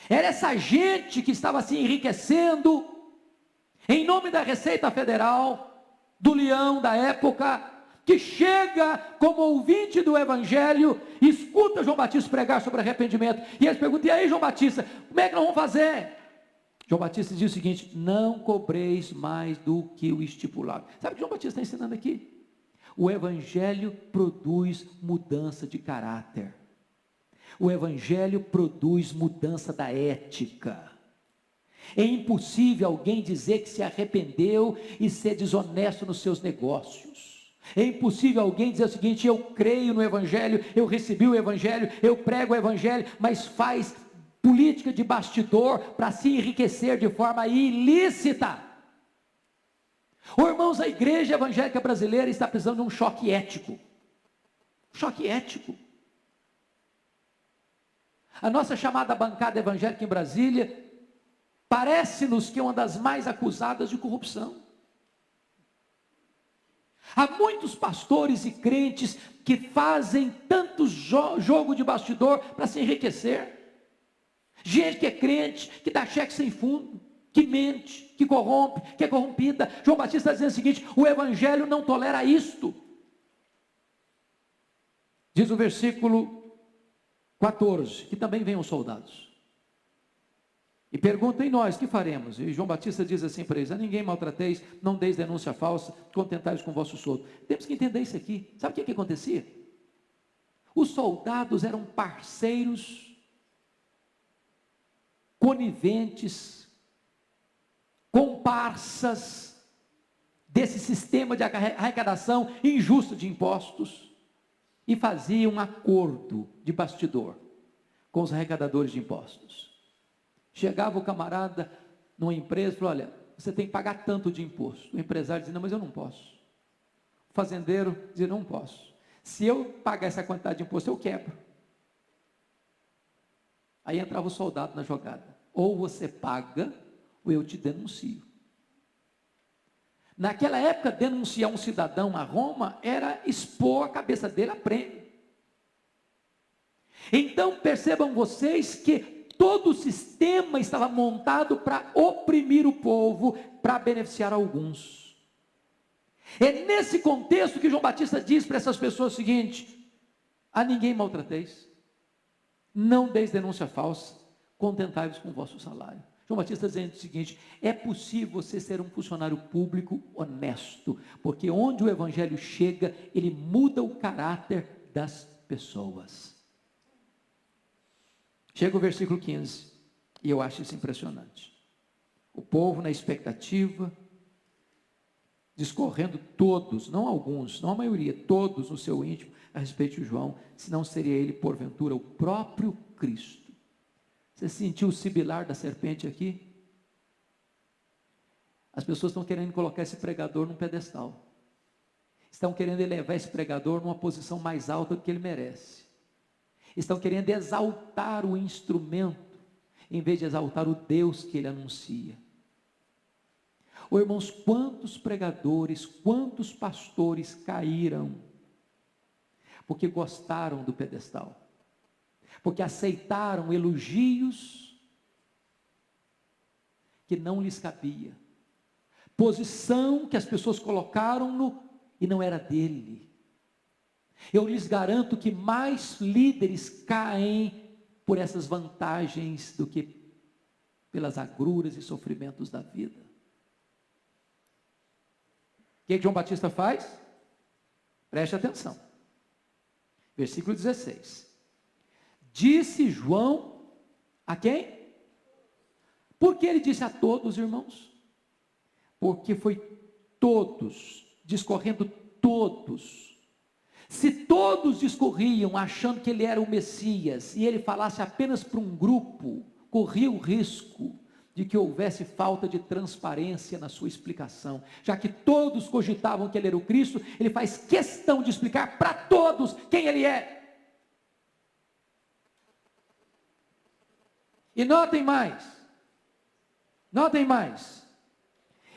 S2: Era essa gente que estava se enriquecendo em nome da Receita Federal, do leão da época, que chega como ouvinte do Evangelho, escuta João Batista pregar sobre arrependimento, e eles perguntam: e aí, João Batista, como é que nós vamos fazer? João Batista diz o seguinte: não cobreis mais do que o estipulado. Sabe o que João Batista está ensinando aqui? O Evangelho produz mudança de caráter. O Evangelho produz mudança da ética. É impossível alguém dizer que se arrependeu e ser desonesto nos seus negócios. É impossível alguém dizer o seguinte: eu creio no Evangelho, eu recebi o Evangelho, eu prego o Evangelho, mas faz política de bastidor para se enriquecer de forma ilícita. Oh, irmãos, a igreja evangélica brasileira está precisando de um choque ético. Choque ético. A nossa chamada bancada evangélica em Brasília parece-nos que é uma das mais acusadas de corrupção. Há muitos pastores e crentes que fazem tanto jo jogo de bastidor para se enriquecer. Gente que é crente, que dá cheque sem fundo, que mente, que corrompe, que é corrompida. João Batista está dizendo o seguinte: o Evangelho não tolera isto. Diz o versículo 14: que também venham soldados. E perguntam em nós, que faremos? E João Batista diz assim para eles: a ninguém maltrateis, não deis denúncia falsa, contentai com o vosso soldo. Temos que entender isso aqui. Sabe o que, que acontecia? Os soldados eram parceiros, coniventes, comparsas desse sistema de arrecadação injusto de impostos e faziam um acordo de bastidor com os arrecadadores de impostos. Chegava o camarada numa empresa e falou: Olha, você tem que pagar tanto de imposto. O empresário dizia: Não, mas eu não posso. O fazendeiro dizia: Não posso. Se eu pagar essa quantidade de imposto, eu quebro. Aí entrava o soldado na jogada: Ou você paga, ou eu te denuncio. Naquela época, denunciar um cidadão a Roma era expor a cabeça dele a prêmio. Então percebam vocês que todo o sistema estava montado para oprimir o povo, para beneficiar alguns. É nesse contexto que João Batista diz para essas pessoas o seguinte: a ninguém maltrateis, não deis denúncia falsa, contentai-vos com o vosso salário. João Batista dizendo o seguinte: é possível você ser um funcionário público honesto, porque onde o evangelho chega, ele muda o caráter das pessoas. Chega o versículo 15, e eu acho isso impressionante. O povo na expectativa, discorrendo todos, não alguns, não a maioria, todos no seu íntimo, a respeito de João, se não seria ele, porventura, o próprio Cristo. Você sentiu o sibilar da serpente aqui? As pessoas estão querendo colocar esse pregador num pedestal. Estão querendo elevar esse pregador numa posição mais alta do que ele merece estão querendo exaltar o instrumento, em vez de exaltar o Deus que ele anuncia. Oh, irmãos, quantos pregadores, quantos pastores caíram, porque gostaram do pedestal, porque aceitaram elogios que não lhes cabia, posição que as pessoas colocaram no e não era dele. Eu lhes garanto que mais líderes caem por essas vantagens do que pelas agruras e sofrimentos da vida. O que, que João Batista faz? Preste atenção. Versículo 16. Disse João a quem? Por que ele disse a todos, irmãos? Porque foi todos, discorrendo todos, se todos discorriam achando que ele era o Messias e ele falasse apenas para um grupo, corria o risco de que houvesse falta de transparência na sua explicação. Já que todos cogitavam que ele era o Cristo, ele faz questão de explicar para todos quem ele é. E notem mais, notem mais,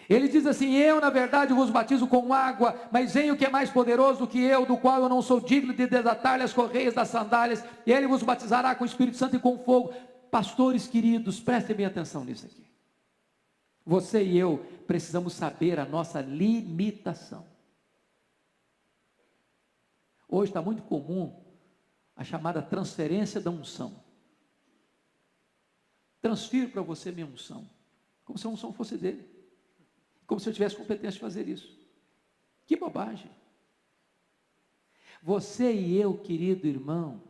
S2: ele diz assim: Eu, na verdade, vos batizo com água, mas vem o que é mais poderoso do que eu, do qual eu não sou digno de desatar-lhe as correias das sandálias, e ele vos batizará com o Espírito Santo e com fogo. Pastores queridos, prestem bem atenção nisso aqui. Você e eu precisamos saber a nossa limitação. Hoje está muito comum a chamada transferência da unção. Transfiro para você minha unção, como se a unção fosse dele como se eu tivesse competência de fazer isso. Que bobagem. Você e eu, querido irmão,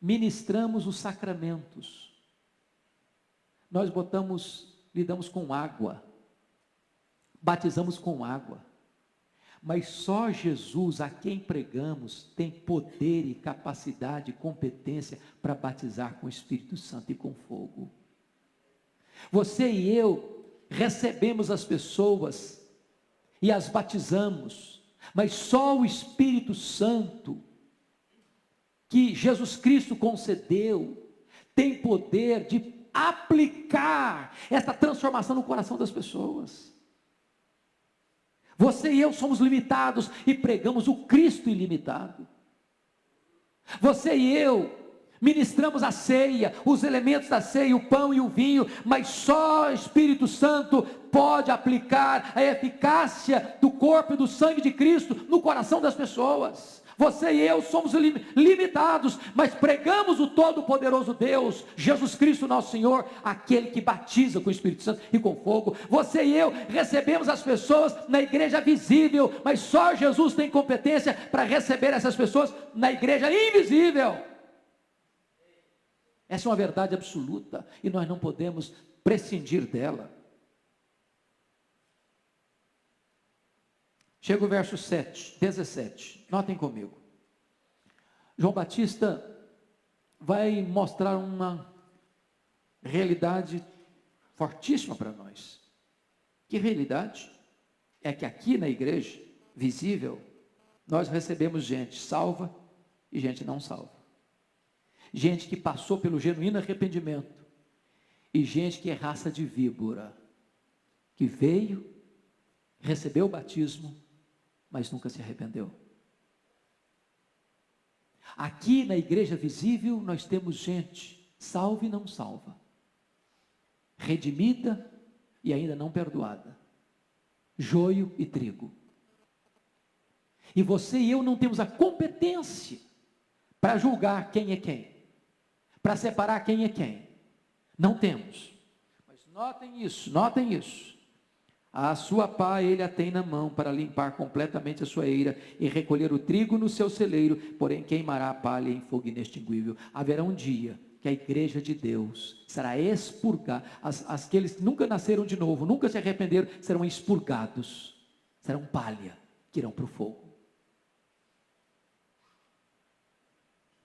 S2: ministramos os sacramentos. Nós botamos, lidamos com água, batizamos com água. Mas só Jesus, a quem pregamos, tem poder e capacidade competência para batizar com o Espírito Santo e com fogo. Você e eu recebemos as pessoas e as batizamos, mas só o Espírito Santo que Jesus Cristo concedeu tem poder de aplicar essa transformação no coração das pessoas. Você e eu somos limitados e pregamos o Cristo ilimitado. Você e eu ministramos a ceia, os elementos da ceia, o pão e o vinho, mas só o Espírito Santo pode aplicar a eficácia do corpo e do sangue de Cristo no coração das pessoas. Você e eu somos limitados, mas pregamos o Todo-Poderoso Deus, Jesus Cristo, nosso Senhor, aquele que batiza com o Espírito Santo e com fogo. Você e eu recebemos as pessoas na igreja visível, mas só Jesus tem competência para receber essas pessoas na igreja invisível. Essa é uma verdade absoluta e nós não podemos prescindir dela. Chega o verso 7, 17. Notem comigo. João Batista vai mostrar uma realidade fortíssima para nós. Que realidade? É que aqui na igreja, visível, nós recebemos gente salva e gente não salva. Gente que passou pelo genuíno arrependimento e gente que é raça de víbora, que veio, recebeu o batismo mas nunca se arrependeu. Aqui na igreja visível nós temos gente salva e não salva, redimida e ainda não perdoada, joio e trigo. E você e eu não temos a competência para julgar quem é quem, para separar quem é quem. Não temos. Mas notem isso, notem isso. A sua pá ele a tem na mão para limpar completamente a sua eira e recolher o trigo no seu celeiro, porém queimará a palha em fogo inextinguível. Haverá um dia que a igreja de Deus será expurgada, as, aqueles que nunca nasceram de novo, nunca se arrependeram, serão expurgados, serão palha que irão para o fogo.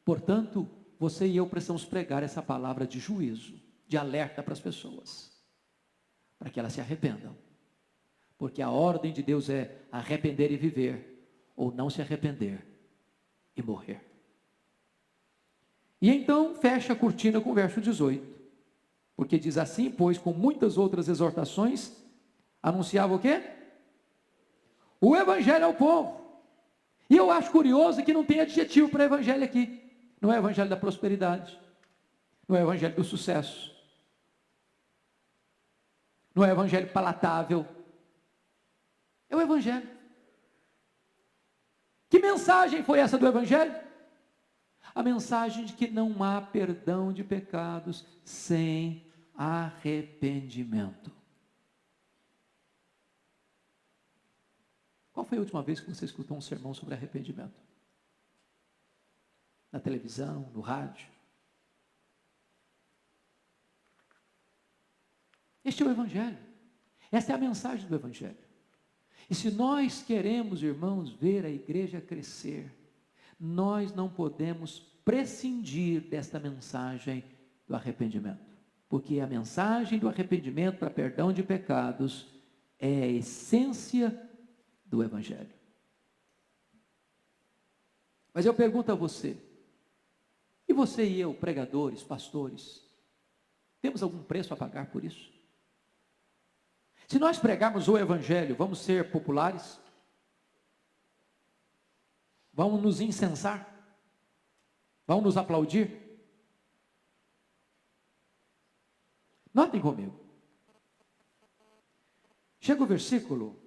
S2: Portanto, você e eu precisamos pregar essa palavra de juízo, de alerta para as pessoas, para que elas se arrependam porque a ordem de Deus é arrepender e viver, ou não se arrepender e morrer. E então fecha a cortina com o verso 18. Porque diz assim, pois com muitas outras exortações, anunciava o quê? O evangelho ao povo. E eu acho curioso que não tem adjetivo para evangelho aqui. Não é evangelho da prosperidade. Não é evangelho do sucesso. Não é evangelho palatável. É o Evangelho. Que mensagem foi essa do Evangelho? A mensagem de que não há perdão de pecados sem arrependimento. Qual foi a última vez que você escutou um sermão sobre arrependimento? Na televisão, no rádio? Este é o Evangelho. Essa é a mensagem do Evangelho. E se nós queremos, irmãos, ver a igreja crescer, nós não podemos prescindir desta mensagem do arrependimento. Porque a mensagem do arrependimento para perdão de pecados é a essência do Evangelho. Mas eu pergunto a você, e você e eu, pregadores, pastores, temos algum preço a pagar por isso? Se nós pregarmos o Evangelho, vamos ser populares? Vamos nos incensar? Vão nos aplaudir? Notem comigo. Chega o versículo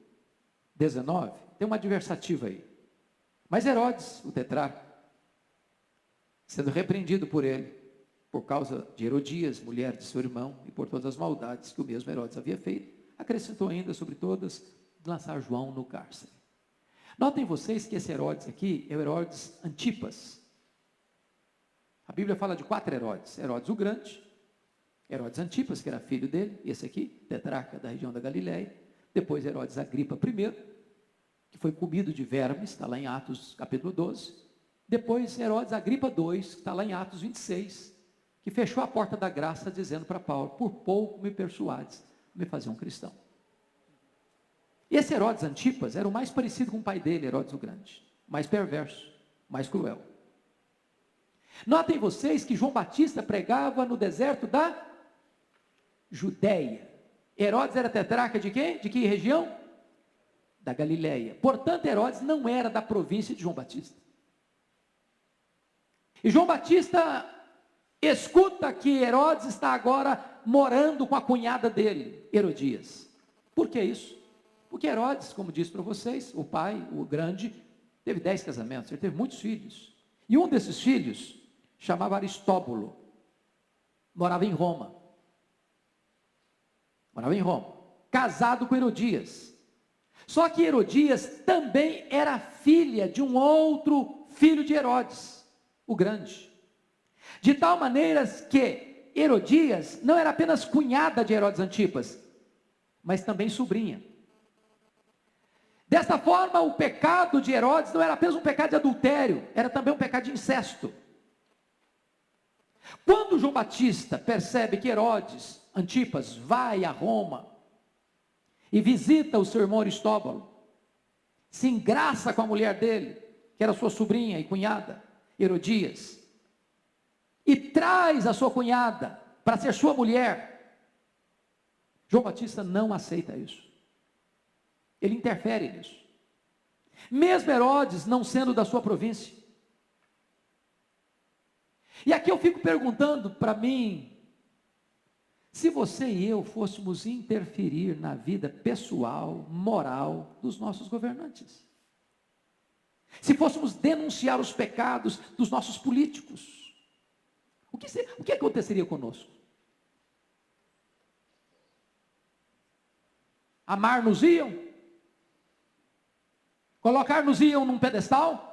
S2: 19, tem uma adversativa aí. Mas Herodes, o tetrarca, sendo repreendido por ele, por causa de Herodias, mulher de seu irmão, e por todas as maldades que o mesmo Herodes havia feito, acrescentou ainda sobre todas lançar João no cárcere. Notem vocês que esse Herodes aqui é o Herodes Antipas. A Bíblia fala de quatro Herodes: Herodes o Grande, Herodes Antipas, que era filho dele, esse aqui, tetrarca da região da Galiléia. Depois Herodes Agripa I, que foi comido de vermes, está lá em Atos capítulo 12. Depois Herodes Agripa II, que está lá em Atos 26, que fechou a porta da graça dizendo para Paulo: Por pouco me persuades me fazer um cristão. E esse Herodes Antipas era o mais parecido com o pai dele, Herodes o Grande. Mais perverso, mais cruel. Notem vocês que João Batista pregava no deserto da Judéia. Herodes era tetrarca de quem? De que região? Da Galileia. Portanto, Herodes não era da província de João Batista. E João Batista escuta que Herodes está agora morando com a cunhada dele, Herodias. Por que isso? Porque Herodes, como disse para vocês, o pai, o grande, teve dez casamentos, ele teve muitos filhos. E um desses filhos chamava Aristóbulo, morava em Roma. Morava em Roma, casado com Herodias. Só que Herodias também era filha de um outro filho de Herodes, o grande. De tal maneira que Herodias não era apenas cunhada de Herodes Antipas, mas também sobrinha. Desta forma, o pecado de Herodes não era apenas um pecado de adultério, era também um pecado de incesto. Quando João Batista percebe que Herodes Antipas vai a Roma e visita o seu irmão Aristóbulo, se engraça com a mulher dele, que era sua sobrinha e cunhada, Herodias, e traz a sua cunhada para ser sua mulher. João Batista não aceita isso. Ele interfere nisso. Mesmo Herodes não sendo da sua província. E aqui eu fico perguntando para mim, se você e eu fôssemos interferir na vida pessoal, moral dos nossos governantes. Se fôssemos denunciar os pecados dos nossos políticos, o que, o que aconteceria conosco? Amar-nos iam? Colocar-nos iam num pedestal?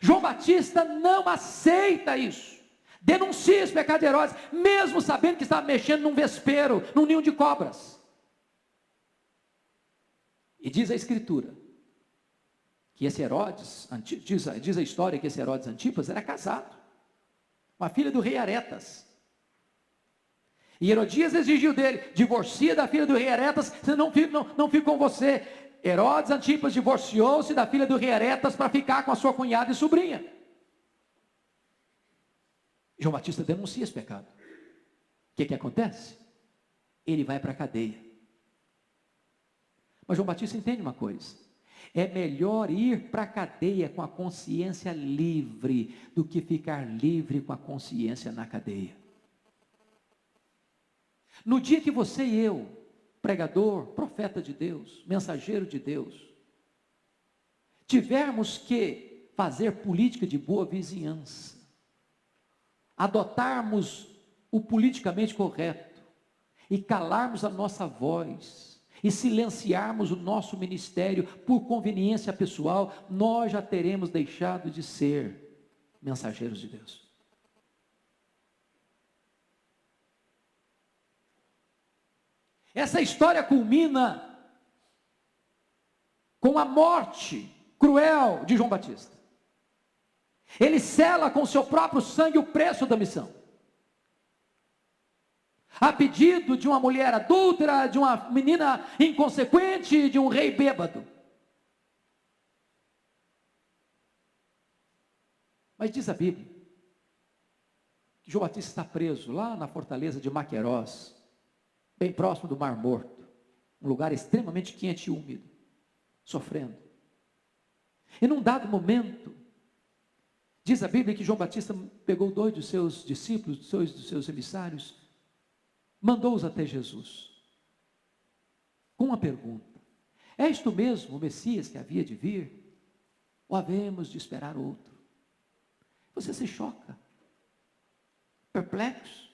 S2: João Batista não aceita isso. Denuncia os pecados de Herodes, mesmo sabendo que estava mexendo num vespeiro, num ninho de cobras. E diz a Escritura que esse Herodes, diz, diz a história que esse Herodes Antipas era casado com a filha do rei Aretas. E Herodias exigiu dele: divorcia da filha do rei Aretas, senão não não, não fico com você. Herodes Antipas divorciou-se da filha do rei Aretas para ficar com a sua cunhada e sobrinha. João Batista denuncia esse pecado. O que, que acontece? Ele vai para a cadeia. Mas João Batista entende uma coisa: é melhor ir para a cadeia com a consciência livre do que ficar livre com a consciência na cadeia. No dia que você e eu pregador, profeta de Deus, mensageiro de Deus, tivermos que fazer política de boa vizinhança, adotarmos o politicamente correto e calarmos a nossa voz e silenciarmos o nosso ministério por conveniência pessoal, nós já teremos deixado de ser mensageiros de Deus. Essa história culmina com a morte cruel de João Batista. Ele sela com seu próprio sangue o preço da missão. A pedido de uma mulher adúltera, de uma menina inconsequente, de um rei bêbado. Mas diz a Bíblia que João Batista está preso lá na fortaleza de Maquerós, bem próximo do Mar Morto, um lugar extremamente quente e úmido, sofrendo. E num dado momento, diz a Bíblia que João Batista pegou dois dos seus discípulos, dois dos seus emissários, mandou-os até Jesus, com uma pergunta: És tu mesmo o Messias que havia de vir? Ou havemos de esperar outro? Você se choca, perplexo.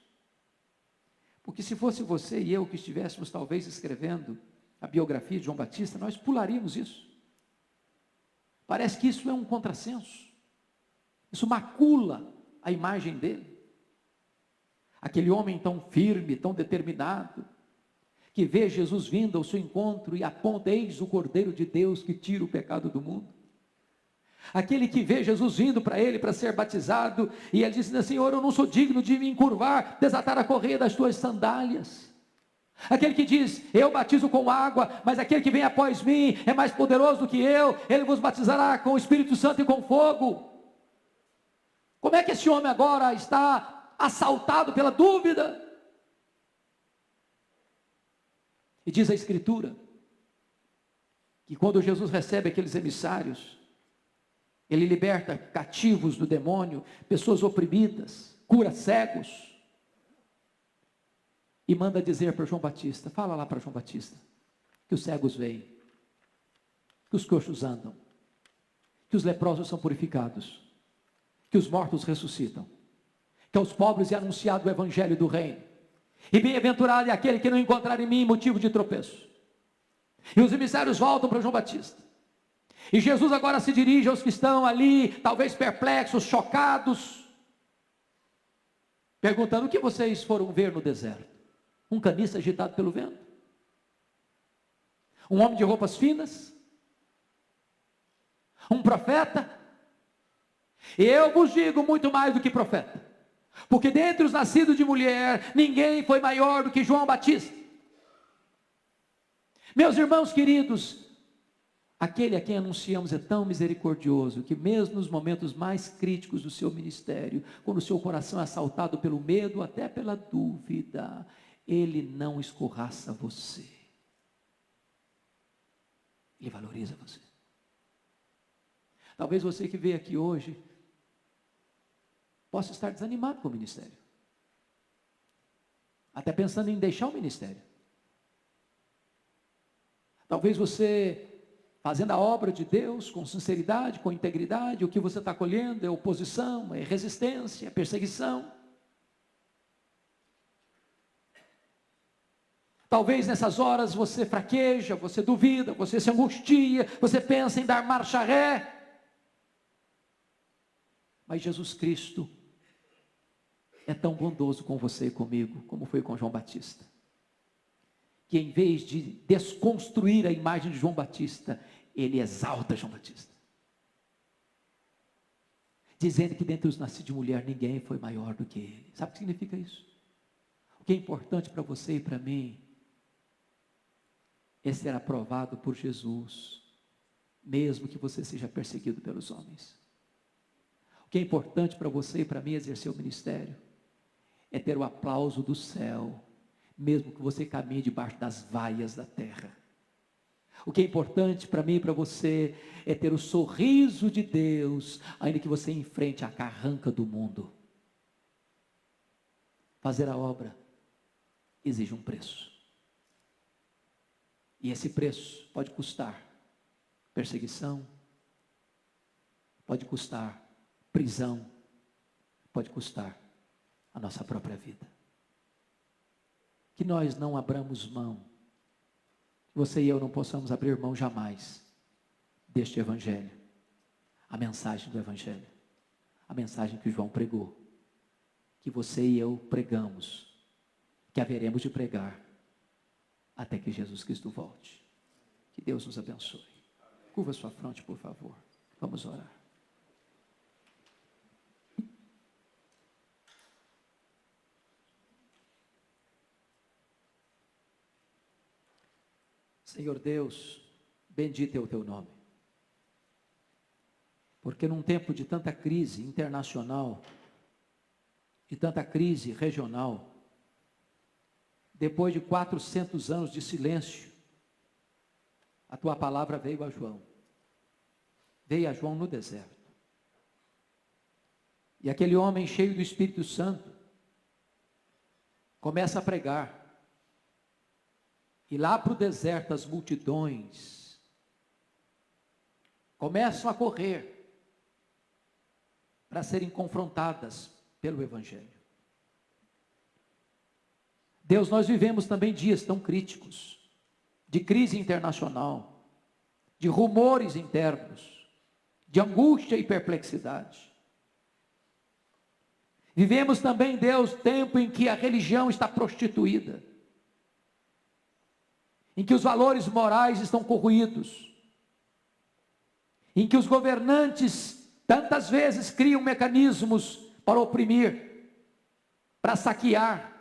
S2: Porque se fosse você e eu que estivéssemos talvez escrevendo a biografia de João Batista, nós pularíamos isso. Parece que isso é um contrassenso. Isso macula a imagem dele. Aquele homem tão firme, tão determinado, que vê Jesus vindo ao seu encontro e aponta: Eis o Cordeiro de Deus que tira o pecado do mundo. Aquele que vê Jesus vindo para ele para ser batizado, e ele diz: Senhor, eu não sou digno de me encurvar, desatar a correia das tuas sandálias. Aquele que diz, eu batizo com água, mas aquele que vem após mim é mais poderoso do que eu, ele vos batizará com o Espírito Santo e com fogo. Como é que esse homem agora está assaltado pela dúvida? E diz a Escritura, que quando Jesus recebe aqueles emissários, ele liberta cativos do demônio, pessoas oprimidas, cura cegos, e manda dizer para João Batista: fala lá para João Batista, que os cegos veem, que os coxos andam, que os leprosos são purificados, que os mortos ressuscitam, que aos pobres é anunciado o evangelho do reino, e bem-aventurado é aquele que não encontrar em mim motivo de tropeço. E os emissários voltam para João Batista. E Jesus agora se dirige aos que estão ali, talvez perplexos, chocados, perguntando: o que vocês foram ver no deserto? Um caniço agitado pelo vento? Um homem de roupas finas? Um profeta? Eu vos digo muito mais do que profeta, porque dentre os nascidos de mulher, ninguém foi maior do que João Batista. Meus irmãos queridos, aquele a quem anunciamos é tão misericordioso que, mesmo nos momentos mais críticos do seu ministério, quando o seu coração é assaltado pelo medo, até pela dúvida, ele não escorraça você. Ele valoriza você. Talvez você que veio aqui hoje possa estar desanimado com o ministério. Até pensando em deixar o ministério. Talvez você, fazendo a obra de Deus com sinceridade, com integridade, o que você está colhendo é oposição, é resistência, é perseguição. Talvez nessas horas você fraqueja, você duvida, você se angustia, você pensa em dar marcha ré. Mas Jesus Cristo é tão bondoso com você e comigo, como foi com João Batista. Que em vez de desconstruir a imagem de João Batista, ele exalta João Batista. Dizendo que dentre os nascidos de mulher ninguém foi maior do que ele. Sabe o que significa isso? O que é importante para você e para mim é ser aprovado por Jesus, mesmo que você seja perseguido pelos homens. O que é importante para você e para mim exercer o ministério é ter o aplauso do céu, mesmo que você caminhe debaixo das vaias da terra. O que é importante para mim e para você é ter o sorriso de Deus, ainda que você enfrente a carranca do mundo. Fazer a obra exige um preço. E esse preço pode custar perseguição, pode custar prisão, pode custar nossa própria vida. Que nós não abramos mão, você e eu não possamos abrir mão jamais deste Evangelho, a mensagem do Evangelho, a mensagem que João pregou, que você e eu pregamos, que haveremos de pregar até que Jesus Cristo volte. Que Deus nos abençoe. Curva sua fronte, por favor. Vamos orar. Senhor Deus, bendito é o teu nome. Porque num tempo de tanta crise internacional, de tanta crise regional, depois de 400 anos de silêncio, a tua palavra veio a João. Veio a João no deserto. E aquele homem cheio do Espírito Santo começa a pregar. E lá para o deserto as multidões começam a correr para serem confrontadas pelo Evangelho. Deus, nós vivemos também dias tão críticos, de crise internacional, de rumores internos, de angústia e perplexidade. Vivemos também, Deus, tempo em que a religião está prostituída, em que os valores morais estão corroídos, em que os governantes tantas vezes criam mecanismos para oprimir, para saquear,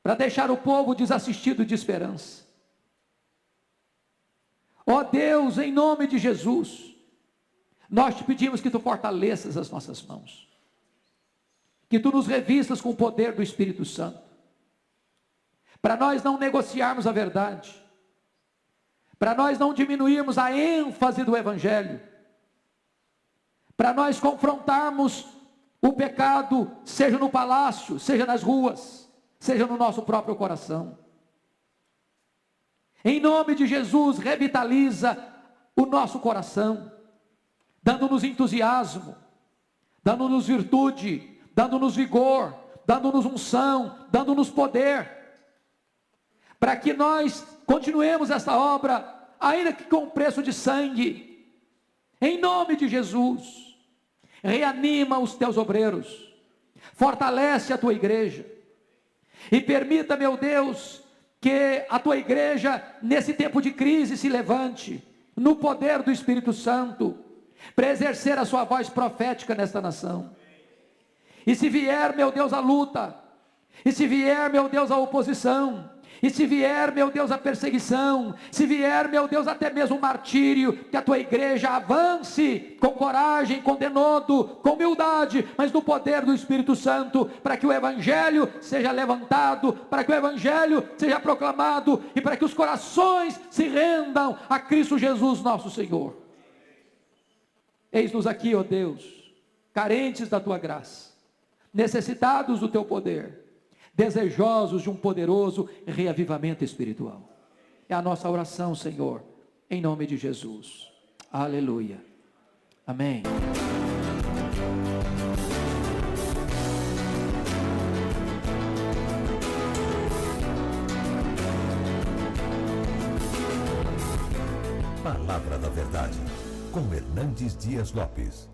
S2: para deixar o povo desassistido de esperança. Ó Deus, em nome de Jesus, nós te pedimos que tu fortaleças as nossas mãos, que tu nos revistas com o poder do Espírito Santo, para nós não negociarmos a verdade, para nós não diminuirmos a ênfase do Evangelho, para nós confrontarmos o pecado, seja no palácio, seja nas ruas, seja no nosso próprio coração. Em nome de Jesus, revitaliza o nosso coração, dando-nos entusiasmo, dando-nos virtude, dando-nos vigor, dando-nos unção, dando-nos poder, para que nós continuemos essa obra, ainda que com preço de sangue, em nome de Jesus. Reanima os teus obreiros, fortalece a tua igreja, e permita, meu Deus, que a tua igreja, nesse tempo de crise, se levante, no poder do Espírito Santo, para exercer a sua voz profética nesta nação. E se vier, meu Deus, a luta, e se vier, meu Deus, a oposição, e se vier, meu Deus, a perseguição, se vier, meu Deus, até mesmo o martírio, que a tua igreja avance com coragem, com denodo, com humildade, mas no poder do Espírito Santo, para que o evangelho seja levantado, para que o evangelho seja proclamado e para que os corações se rendam a Cristo Jesus, nosso Senhor. Eis-nos aqui, ó Deus, carentes da tua graça, necessitados do teu poder desejosos de um poderoso reavivamento espiritual. É a nossa oração, Senhor, em nome de Jesus. Aleluia. Amém.
S1: Palavra da Verdade, com Hernandes Dias Lopes.